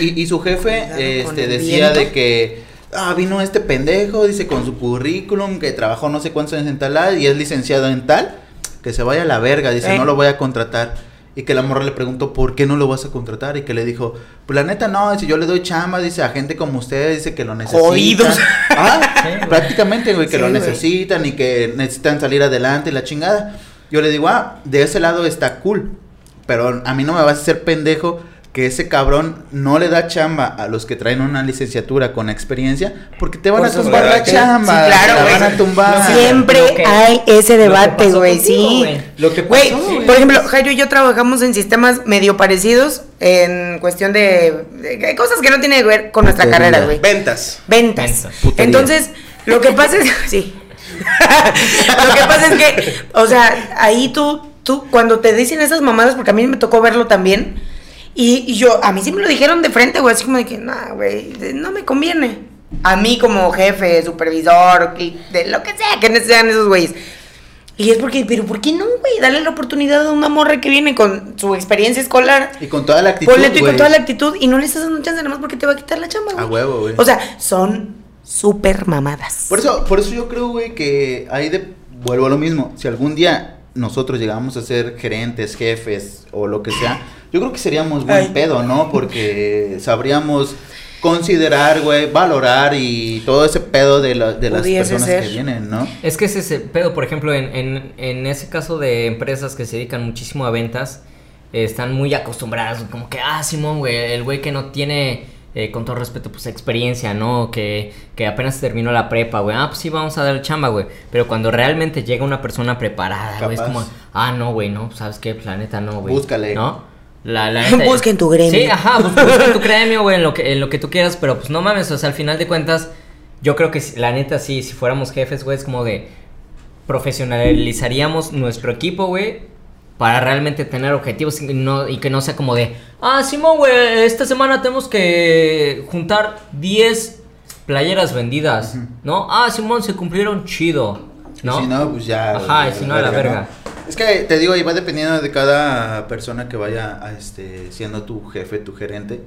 Y, y su jefe Cuidado este, decía viento. de que ah, vino este pendejo, dice con su currículum que trabajó no sé cuántos años en tal y es licenciado en tal, que se vaya a la verga, dice, Eh. no lo voy a contratar. Y que la morra le preguntó, ¿por qué no lo vas a contratar? Y que le dijo, pues la neta no, si yo le doy chamba, dice, a gente como usted, dice que lo necesitan. Jodidos. Ah, Sí, güey. prácticamente, güey, que Sí, lo güey. necesitan y que necesitan salir adelante y la chingada. Yo le digo, ah, de ese lado está cool. Pero a mí no me vas a hacer pendejo que ese cabrón no le da chamba a los que traen una licenciatura con experiencia porque te van Por a tumbar la chamba. Sí, claro, güey. van a tumbar. Siempre que- hay ese debate, güey, sí. güey. Lo que pasó, güey. por ejemplo, Jairo y yo trabajamos en sistemas medio parecidos en cuestión de, de cosas que no tienen que ver con nuestra Putería. carrera, güey. Ventas. Ventas. Entonces, lo que pasa es, sí. lo que pasa es que, o sea, ahí tú, tú, cuando te dicen esas mamadas, porque a mí me tocó verlo también, y, y yo, a mí sí me lo dijeron de frente, güey, así como de que, nah, güey, no me conviene. A mí como jefe, supervisor, de lo que sea, que sean esos güeyes. Y es porque, pero ¿por qué no, güey? Dale la oportunidad a una morra que viene con su experiencia escolar. Y con toda la actitud, Ponle tú y con toda la actitud y no le estás dando chance nada más porque te va a quitar la chamba, güey. A huevo, güey. O sea, son súper mamadas. Por eso, por eso yo creo, güey, que ahí de, vuelvo a lo mismo. Si algún día nosotros llegamos a ser gerentes, jefes o lo que sea, yo creo que seríamos buen Ay. pedo, ¿no? Porque sabríamos considerar, güey, valorar y todo ese pedo de, la- de las personas ser. que vienen, ¿no? Es que ese es el pedo, por ejemplo, en, en, en ese caso de empresas que se dedican muchísimo a ventas, eh, están muy acostumbradas, como que, ah, Simón, güey, el güey que no tiene, eh, con todo respeto, pues experiencia, ¿no? Que, que apenas terminó la prepa, güey, ah, pues sí, vamos a dar chamba, güey. Pero cuando realmente llega una persona preparada, güey, es Capaz. como, ah, no, güey, no, ¿sabes qué? Planeta, no, güey. Búscale. ¿No? La, la Busca en tu gremio. Sí, ajá, bus- busca en tu gremio, güey, en lo, que, en lo que tú quieras, pero pues no mames, o sea, al final de cuentas, yo creo que la neta sí, si fuéramos jefes, güey, es como de profesionalizaríamos nuestro equipo, güey, para realmente tener objetivos y, no, y que no sea como de, ah, Simón, güey, esta semana tenemos que juntar 10 playeras vendidas, ¿no? Ah, Simón, se cumplieron chido, ¿no? Y si no, pues ya. Ajá, y si no, a la verga. Es que te digo, ahí va dependiendo de cada persona que vaya a, este, siendo tu jefe, tu gerente.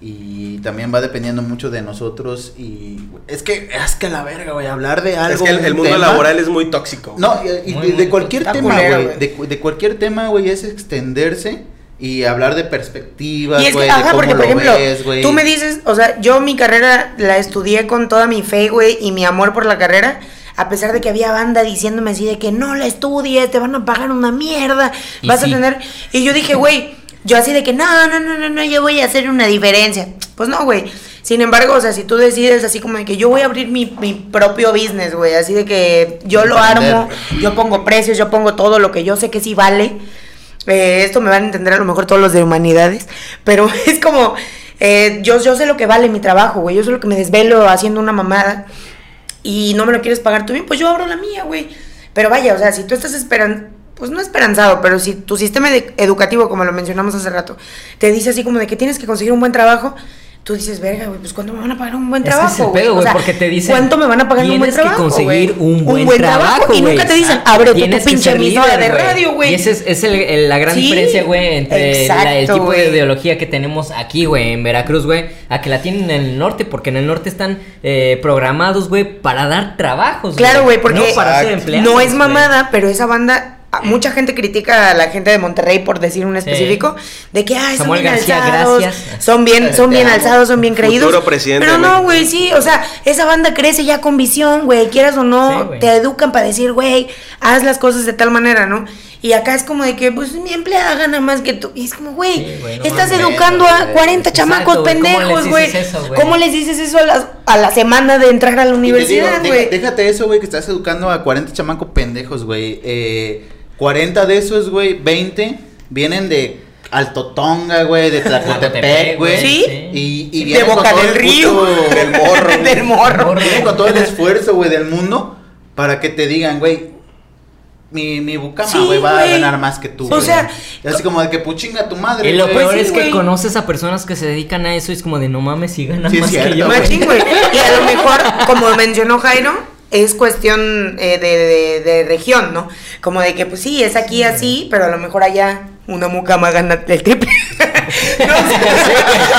Y también va dependiendo mucho de nosotros. Y es que, es que a la verga, güey, hablar de algo. Es que el, el un mundo tema- laboral es muy tóxico. No, y, y Muy, de, muy de cualquier tema, güey. De, de cualquier tema, güey, es extenderse y hablar de perspectivas, Y es que, ajá, porque por lo ejemplo, ves, tú me dices, o sea, yo mi carrera la estudié con toda mi fe, güey, y mi amor por la carrera, a pesar de que había banda diciéndome así de que no la estudies, te van a pagar una mierda, Y vas sí. a tener. Y yo dije, güey, yo así de que no, no, no, no, no, yo voy a hacer una diferencia. Pues no, güey. Sin embargo, o sea, si tú decides así como de que yo voy a abrir mi, mi propio business, güey, así de que yo lo armo, yo pongo precios, yo pongo todo lo que yo sé que sí vale. Eh, esto me van a entender a lo mejor todos los de humanidades, pero es como, eh, yo, yo sé lo que vale mi trabajo, güey, yo sé lo que me desvelo haciendo una mamada y no me lo quieres pagar tú bien, pues yo abro la mía, güey. Pero vaya, o sea, si tú estás esperando, pues no esperanzado, pero si tu sistema educativo, como lo mencionamos hace rato, te dice así como de que tienes que conseguir un buen trabajo, tú dices, verga, güey, pues ¿cuánto me van a pagar un buen trabajo? es el güey?" pedo, O güey, sea, porque te dicen, ¿Cuánto me van a pagar un buen tienes que trabajo? conseguir un buen trabajo, Y güey. nunca te dicen, abre tu pinche emisora de radio, güey. Y esa es, es el- el- la gran Sí, diferencia, güey, entre la- el tipo de ideología que tenemos aquí, güey, en Veracruz, güey, a que la tienen en el norte, porque en el norte están eh, programados, güey, para dar trabajos. Claro, güey, porque no para ser empleados. no es mamada, pero esa banda, mucha gente critica a la gente de Monterrey por decir un Sí. específico, de que ay, son Samuel bien García, alzados, gracias. son bien, son bien alzados, son bien creídos. Futuro presidente Pero no, güey, sí, o sea, esa banda crece ya con visión, güey, quieras o no, te educan para decir, güey, haz las cosas de tal manera, ¿no? Y acá es como de que, pues, mi empleada gana más que tú. Y es como, güey, Sí, estás educando a güey. 40 chamacos güey, ¿cómo les pendejos, güey. ¿Cómo les dices eso a, las- a la semana de entrar a la universidad, güey? Déjate eso, güey, que estás educando a 40 chamacos pendejos, güey. Eh, 40 de esos, güey, 20 vienen de Altotonga, güey, de Tlacotepec, güey. Sí. Y, y de vienen con Boca todo del el Río. puto- del morro. del morro. Vienen con todo el esfuerzo, güey, del mundo para que te digan, güey, mi, mi bucama, Sí, güey, va a ganar más que tú. O güey. sea, Y así como de que puchinga tu madre. Y lo güey. peor sí, es que güey. conoces a personas que se dedican a eso y es como de no mames y ganan Sí, más que cierto, yo. güey. Machín, güey. Y a lo mejor, como mencionó Jairo, es cuestión eh, de, de- de región, ¿no? Como de que, pues sí, es aquí así, pero a lo mejor allá una mucama gana el triple. no sé,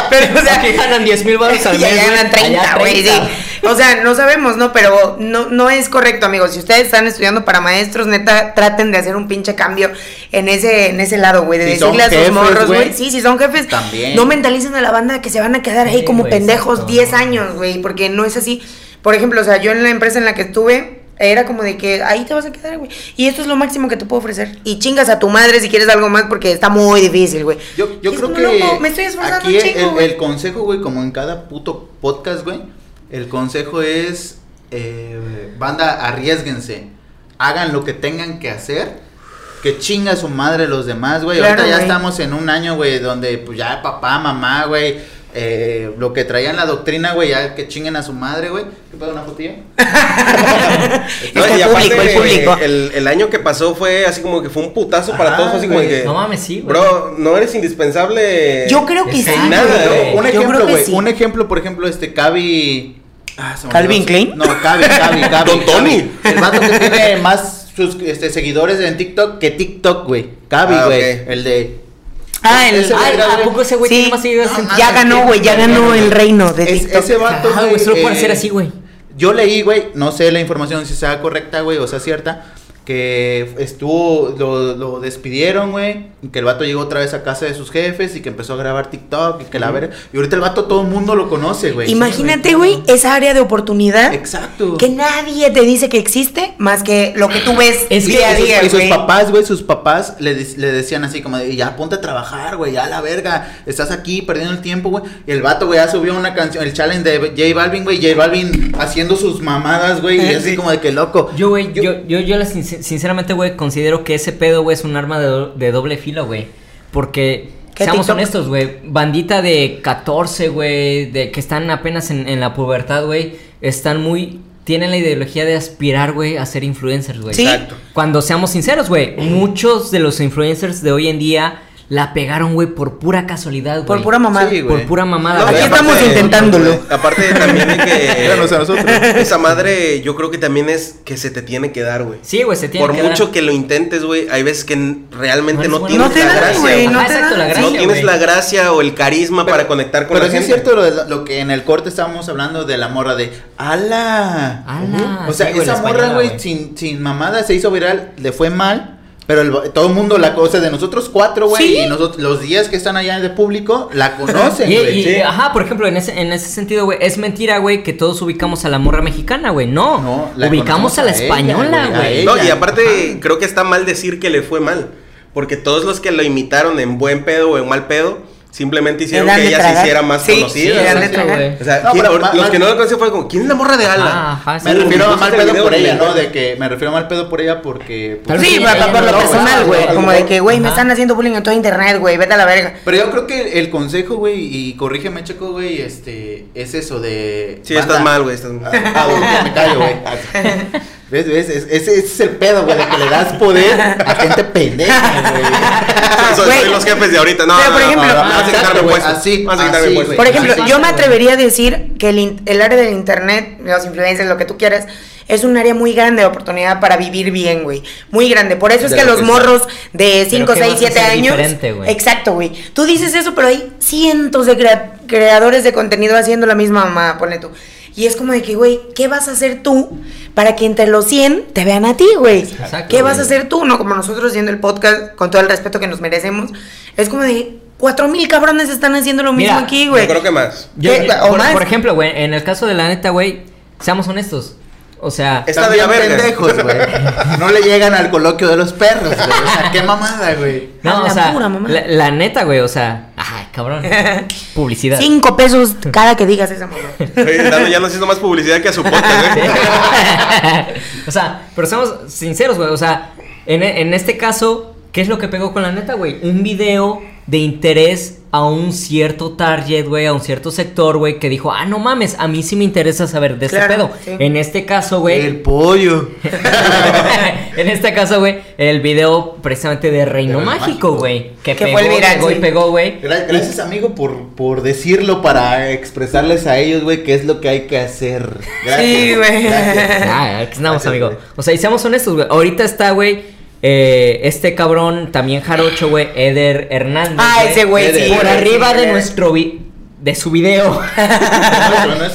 pero, o sea, Aquí ganan 10 mil baros al y mes. allá ganan 30, allá güey, sí. 30. O sea, no sabemos, ¿no? Pero no, no es correcto, amigos. Si ustedes están estudiando para maestros, neta, traten de hacer un pinche cambio en ese, en ese lado, güey. De Si decirle a sus jefes, morros, güey. Sí, si son jefes, también. no mentalicen a la banda que se van a quedar ahí Sí, como pendejos exacto. 10 años, güey. Porque no es así. Por ejemplo, o sea, yo en la empresa en la que estuve. Era como de que ahí te vas a quedar, güey. Y esto es lo máximo que te puedo ofrecer. Y chingas a tu madre si quieres algo más porque está muy difícil, güey. Yo, yo creo que loco, me estoy esforzando aquí un chingo, el, güey. el consejo, güey, como en cada puto podcast, güey, el consejo es, eh, banda, arriesguense, hagan lo que tengan que hacer, que chinga su madre los demás, güey. Claro, Ahorita ya estamos en un año, güey, donde pues ya papá, mamá, güey, eh, lo que traían la doctrina, güey, ya que chinguen a su madre, güey. ¿Qué pasa una fotilla? No, Es y el aparte, público, el público. El, el año que pasó fue así como que fue un putazo para Ajá, todos. Así como que. No mames, sí, güey. Bro, no eres indispensable. Yo creo que sí. Nada, güey. güey. Un Yo ejemplo, güey. sí. Un ejemplo, por ejemplo, este Cavi. Ah, ¿Calvin. Klein? No, Cavi, Cavi, Cavi. Don Tony. El vato que tiene más sus este, seguidores en TikTok que TikTok, güey. Cavi, Ah, güey. El de. Ah, el. Ese Ay, verga, ¿a poco ese güey Sí. tiene más seguidores ya ganó, güey, ya ganó el reino de Es- TikTok. ese vato, Ah, güey, solo por eh, ser así, güey. Yo leí, güey, no sé la información si sea correcta, güey, o sea cierta, que estuvo, lo, lo despidieron, güey, y que el vato llegó otra vez a casa de sus jefes y que empezó a grabar TikTok y que la verga. Y ahorita el vato todo el mundo lo conoce, güey. Imagínate, güey, esa área de oportunidad Exacto. que nadie te dice que existe más que lo que tú ves Es que día a y sus, día, y sus papás, güey, sus papás le, le decían así como de, ya ponte a trabajar, güey, ya la verga, estás aquí perdiendo el tiempo, güey. Y el vato, güey, ya subió una canción, el challenge de J Balvin, güey, J Balvin haciendo sus mamadas, güey, y así Sí. como de que loco. Yo, güey, yo, yo, yo, la sin- sinceramente, güey, considero que ese pedo, güey, es un arma de, do- de doble filo, güey. Porque, ¿Qué seamos TikTok? honestos, güey, bandita de 14, güey, de que están apenas en, en la pubertad, güey, están muy... Tienen la ideología de aspirar, güey, a ser influencers, güey. Sí. Exacto. Cuando seamos sinceros, güey, muchos de los influencers de hoy en día la pegaron, güey, por pura casualidad, güey. Por pura mamada. Sí. Por pura mamada. No, Aquí estamos intentándolo. Aparte también de que. Nosotros. Esa madre, yo creo que también es que se te tiene que dar, güey. Sí, güey, se tiene Por que mucho dar. que lo intentes, güey, hay veces que realmente No no, es tienes No te la dan, gracia. güey, güey. no te exacto, la no gracia, tienes güey. la gracia o el carisma Pero- para conectar con Pero la sí es gente. cierto lo, de- lo que en el corte estábamos hablando de la morra de ¡Ala! ¡Ala! O sea, Sí, esa morra, güey, güey. sin, sin mamada se hizo viral, le fue mal. Pero el- todo el mundo la conoce de nosotros cuatro, güey. Sí. Y nosotros, los días que están allá de público, la conocen, güey. y- Sí. ajá, por ejemplo, en ese, en ese sentido, güey, es mentira, güey, que todos ubicamos a la morra mexicana, güey. No, No, la ubicamos a la a española, güey. No, y aparte Ajá. creo que está mal decir que le fue mal. Porque todos los que lo imitaron en buen pedo o en mal pedo, simplemente hicieron que ella tragar. se hiciera más Sí, Sí, conocida. güey. O sea, No, ¿quién- pero or- más- los que no lo conocen fue como, ¿quién es la morra de Ala? Ah, ajá, sí. Me refiero a ¿viste mal pedo por ella? ¿no? De que me refiero a mal pedo por ella porque. pues, Sí, por, por no lo personal, güey. ¿no? Como de que, güey, me están haciendo bullying en todo internet, güey. Vete a la verga. Pero yo creo que el consejo, güey, y corrígeme, Checo, güey, este, es eso de. Sí, banda- estás mal, güey. Estás mal. Ah, ah, güey, me callo, güey. ¿Ves, ves? Es- Ese, ese es el pedo, güey, de que le das poder a gente pendeja, güey. Soy, los jefes de ahorita. No, Pero, por no, no, ejemplo- así. Por ejemplo, yo me atrevería a decir que el, el área del internet, los influencers, lo que tú quieras, es un área muy grande de oportunidad para vivir bien, güey. Muy grande. Por eso es De que lo los que morros de 5, ¿qué 6, vas a 7 hacer años. diferente, güey? Exacto, güey. Tú dices eso, pero hay cientos de crea- creadores de contenido haciendo la misma mamá, ponle tú. Y es como de que, güey, ¿qué vas a hacer tú para que entre los 100 te vean a ti, güey? Exacto, ¿Qué vas a hacer tú? No, como nosotros haciendo el podcast, con todo el respeto que nos merecemos. Es como de, cuatro mil cabrones están haciendo lo mismo Mira, aquí, Yo güey. creo que más. Yo- ¿Qué? ¿O por, más? por ejemplo, güey, en el caso de la neta, güey, seamos honestos. O sea, Está de pendejos, güey. No le llegan al coloquio de los perros, güey. O sea, qué mamada, güey. no, la o sea, pura mamá. la, la neta, güey, o sea, ay, cabrón. Publicidad. Cinco pesos cada que digas esa mamá. Oye, ya nos hizo más publicidad que a su podcast, güey. o sea, pero seamos sinceros, güey. O sea, en, en este caso, ¿qué es lo que pegó con la neta, güey? Un video de interés a un cierto target, güey, a un cierto sector, güey, que dijo, ah, no mames, a mí sí me interesa saber de Claro, este pedo. sí. En este caso, güey. El pollo. en este caso, güey, el video precisamente de Reino Mágico, güey. Que, Que pegó, fue el viral, pegó y sí. pegó, güey. Gra- Gracias, amigo, por, por decirlo para expresarles a ellos, güey, qué es lo que hay que hacer. Gracias. Sí, güey. Ah, aquí estamos, Gracias, amigo. O sea, y seamos honestos, güey. Ahorita está, güey, eh, este cabrón, también jarocho, güey, Eder Hernández. Ah, ese güey, sí. Por güey, arriba de güey. nuestro vi- de su video.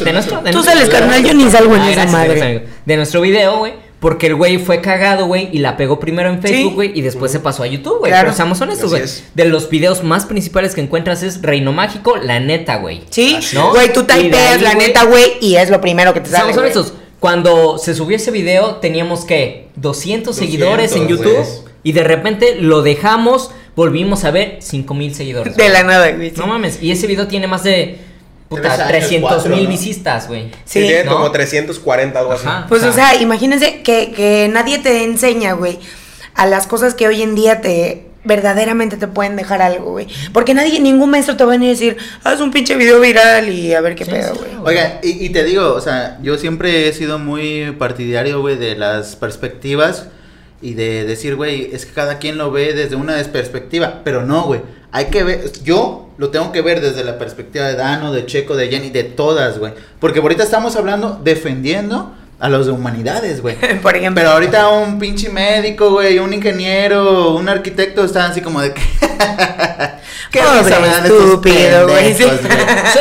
de nuestro, de Tú nuestro sales, carnal, yo ni salgo en Ah, esa madre. De nuestro video, güey. Porque el güey fue cagado, güey, y la pegó primero en Facebook, Sí. güey, y después se pasó a YouTube, güey. Claro. Pero seamos honestos, güey. De los videos más principales que encuentras es Reino Mágico, la neta, güey. Sí, Así ¿no? güey, tú typeas la güey, neta, güey, y es lo primero que te sale. Seamos güey. honestos. Cuando se subió ese video, teníamos que 200, seguidores en 200, YouTube. Y de repente lo dejamos, volvimos a ver 5000 seguidores. De la nada, güey. No mames, y ese video tiene más de puta, años, 300 cuatro, mil ¿no? visitas, güey. Sí. tiene ¿no? como 340, algo así. Ajá. Pues, O o sea- sea, imagínense que, que nadie te enseña, güey, a las cosas que hoy en día te verdaderamente te pueden dejar algo, güey. Porque nadie, ningún maestro te va a venir a decir, haz un pinche video viral y a ver qué Sí, pedo, sí, güey. Oiga, y, y te digo, o sea, yo siempre he sido muy partidario, güey, de las perspectivas y de decir, güey, es que cada quien lo ve desde una perspectiva, pero no, güey, hay que ver, yo lo tengo que ver desde la perspectiva de Dano, de Checo, de Jenny, de todas, güey, porque ahorita estamos hablando, defendiendo a los de humanidades, güey. Por ejemplo. Pero ahorita un pinche médico, güey, un ingeniero, un arquitecto están así como de que... ¿Qué Pobre estúpido, güey? Se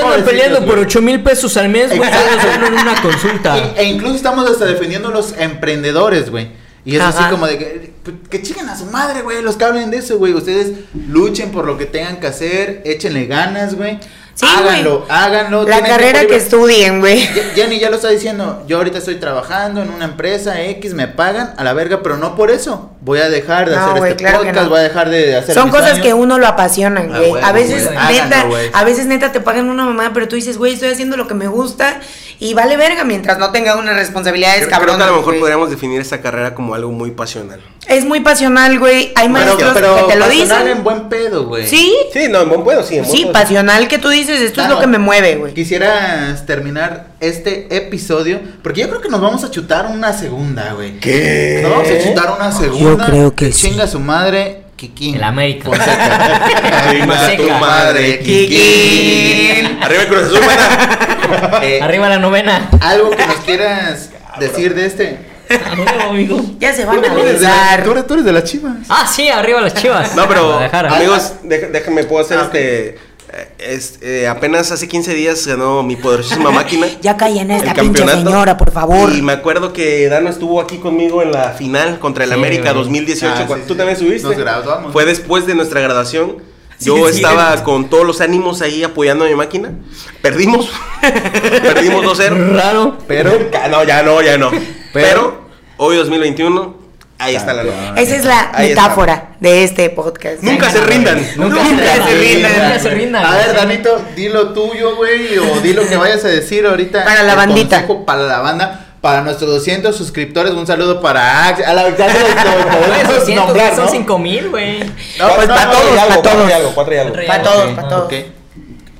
andan peleando por güey. 8 mil pesos al mes, güey. En una consulta. E, e incluso estamos hasta defendiendo a los emprendedores, güey. Y es así como de que, que chiquen a su madre, güey, los que hablen de eso, güey. Ustedes luchen por lo que tengan que hacer, échenle ganas, güey. Sí, háganlo, háganlo. La carrera que estudien, güey. Jenny ya lo está diciendo, yo ahorita estoy trabajando en una empresa X, me pagan a la verga, pero no por eso. Voy a dejar de No, hacer este claro podcast, no. voy a dejar de hacer Son mis cosas que uno lo apasionan, Ah, güey. a veces neta, Háganlo, a veces neta te pagan una mamada, pero tú dices, güey, estoy haciendo lo que me gusta y vale verga mientras no tenga unas responsabilidades Creo, creo cabronas. que a lo mejor güey. podríamos definir esta carrera como algo muy pasional. Es muy pasional, güey. Hay Pero, maestros pero que te lo pasional dicen. en buen pedo, güey. Sí, Sí, no, en buen puedo, sí. En buen sí, pasional que tú dices, esto es lo que me mueve, güey. Quisieras terminar este episodio porque yo creo que nos vamos a chutar una segunda, güey. ¿Qué? Nos vamos a chutar una segunda. creo que sí. Chinga su madre, Kikín. El América. Fonseca. Fonseca. tu madre, Kikín. Arriba el Cruz Azul, mana. Eh, Arriba la novena. algo que nos quieras decir de este. Arriba, amigo. Ya se van a besar. tú eres- tú eres de las chivas. Ah, sí, arriba las chivas. No, pero amigos, déjenme, puedo hacer Ah, este. Eh, es- eh, apenas hace 15 días ganó mi poderosísima máquina. Ya callen a esta el pinche campeonato. señora, por favor. Y me acuerdo que Dano estuvo aquí conmigo en la final contra el Sí, América güey. 2018. Ah, sí, ¿Tú sí. también subiste? Nos graduamos. Fue después de nuestra graduación. Yo es estaba con todos los ánimos ahí apoyando a mi máquina. Perdimos. Perdimos 2-0. Raro. Pero. No, ya no, ya no. Pero, hoy 2021, ahí está la nota. Esa es la Ahí está. metáfora de este podcast. Nunca se rindan. Nunca, Nunca se rindan. rindan. Nunca se rindan. A ver, Danito, di lo tuyo, güey, o di lo que vayas a decir ahorita. Para la bandita. consejo Para la banda. Para nuestros 200 suscriptores, un saludo para Ax. A la cientos, nombrar, son ¿no? 5 mil, güey. No, pues para todos, algo, para todos. Para todos, para todos.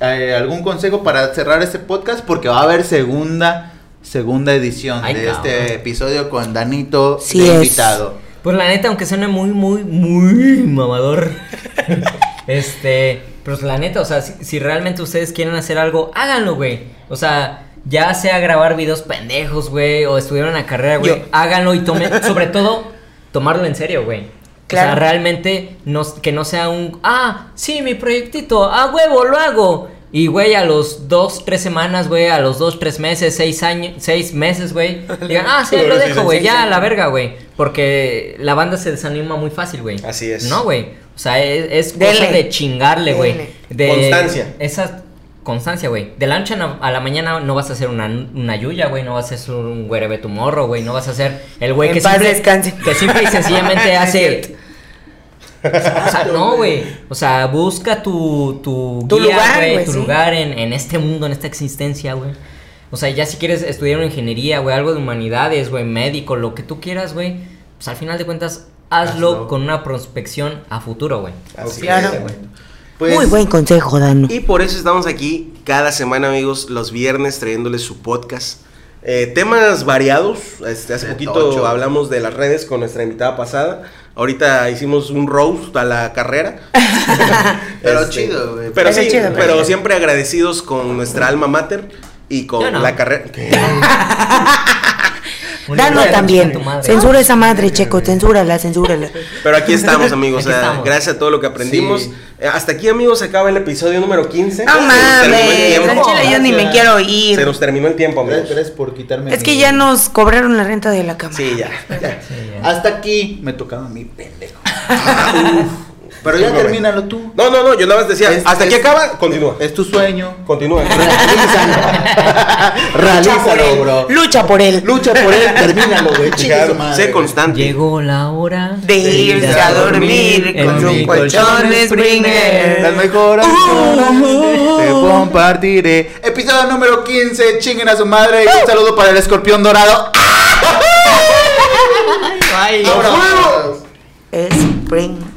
Eh, ¿Algún consejo para cerrar este podcast? Porque va a haber segunda, segunda edición Ay, de cabrón. este episodio con Danito Sí de es. invitado. Pues la neta, aunque suene muy, muy, muy mamador. este, pues la neta, o sea, si, si realmente ustedes quieren hacer algo, háganlo, güey. O sea, ya sea grabar videos pendejos, güey, o estudiar una carrera, güey, Yo. háganlo y tomen, sobre todo, tomarlo en serio, güey. O sea, Claro. realmente no, que no sea un, ah, sí, mi proyectito, a huevo, lo hago. Y, güey, a los dos, tres semanas, güey, a los dos, tres meses, seis años, seis meses, güey, digan, ah, sí, lo dejo, güey, ya, a la verga, güey. Porque la banda se desanima muy fácil, güey. Así es. No, güey. O sea, es, es cosa de chingarle, güey. De Constancia. Esa constancia, güey. De la noche a la- mañana no vas a hacer una, una yuya, güey. No vas a hacer un güerebe tu morro, güey. No vas a hacer el güey que descanse. que simple y sencillamente hace... O sea, no, güey. O sea, busca tu, tu, Tu guía, lugar, güey, güey, tu sí. lugar en, en este mundo, en esta existencia, güey. O sea, ya si quieres estudiar una ingeniería, güey, algo de humanidades, güey, médico, lo que tú quieras, güey, pues al final de cuentas, hazlo, Hazlo. con una prospección a futuro, güey. Así Claro. es. Bueno, pues, Muy buen consejo, Dano. Y por eso estamos aquí cada semana, amigos, los viernes trayéndoles su podcast. Eh, temas variados. Este, hace De poquito tocho. hablamos de las redes con nuestra invitada pasada. Ahorita hicimos un roast a la carrera. Pero Este, chido, güey. Pero sí, chido, pero siempre agradecidos con nuestra alma mater y con no. la carrera. Un Dano libro de también. Censura esa madre, Checo, censúrala, censúrala. Pero aquí estamos, amigos. Aquí o sea, estamos. Gracias a todo lo que aprendimos. Sí. Eh, hasta aquí, amigos, se acaba el episodio número 15. No Se nos terminó el mames, yo ni me quiero Se ir. nos terminó el tiempo, amigos. Gracias, por quitarme. Es que mi- ya nos cobraron la renta de la cama. Sí, ya. Ya. Sí, ya. Hasta aquí me tocaba a mí, pendejo. Pero ya Discúlpame. termínalo tú. No, no, no, yo nada más decía, Es- hasta aquí es- acaba, continúa. Es tu sueño. Continúa. Realízalo. Lucha por Realízalo, él. bro. Lucha por él. Lucha por él, termínalo, güey. Chingue su Claro, madre, sé güey. constante. Llegó la hora De irse a dormir en con mi su colchón Springer. Las mejores te compartiré. Episodio número 15. Chinguen a su madre. Y un saludo para el escorpión dorado. Ay, ¡Vámonos! Springer.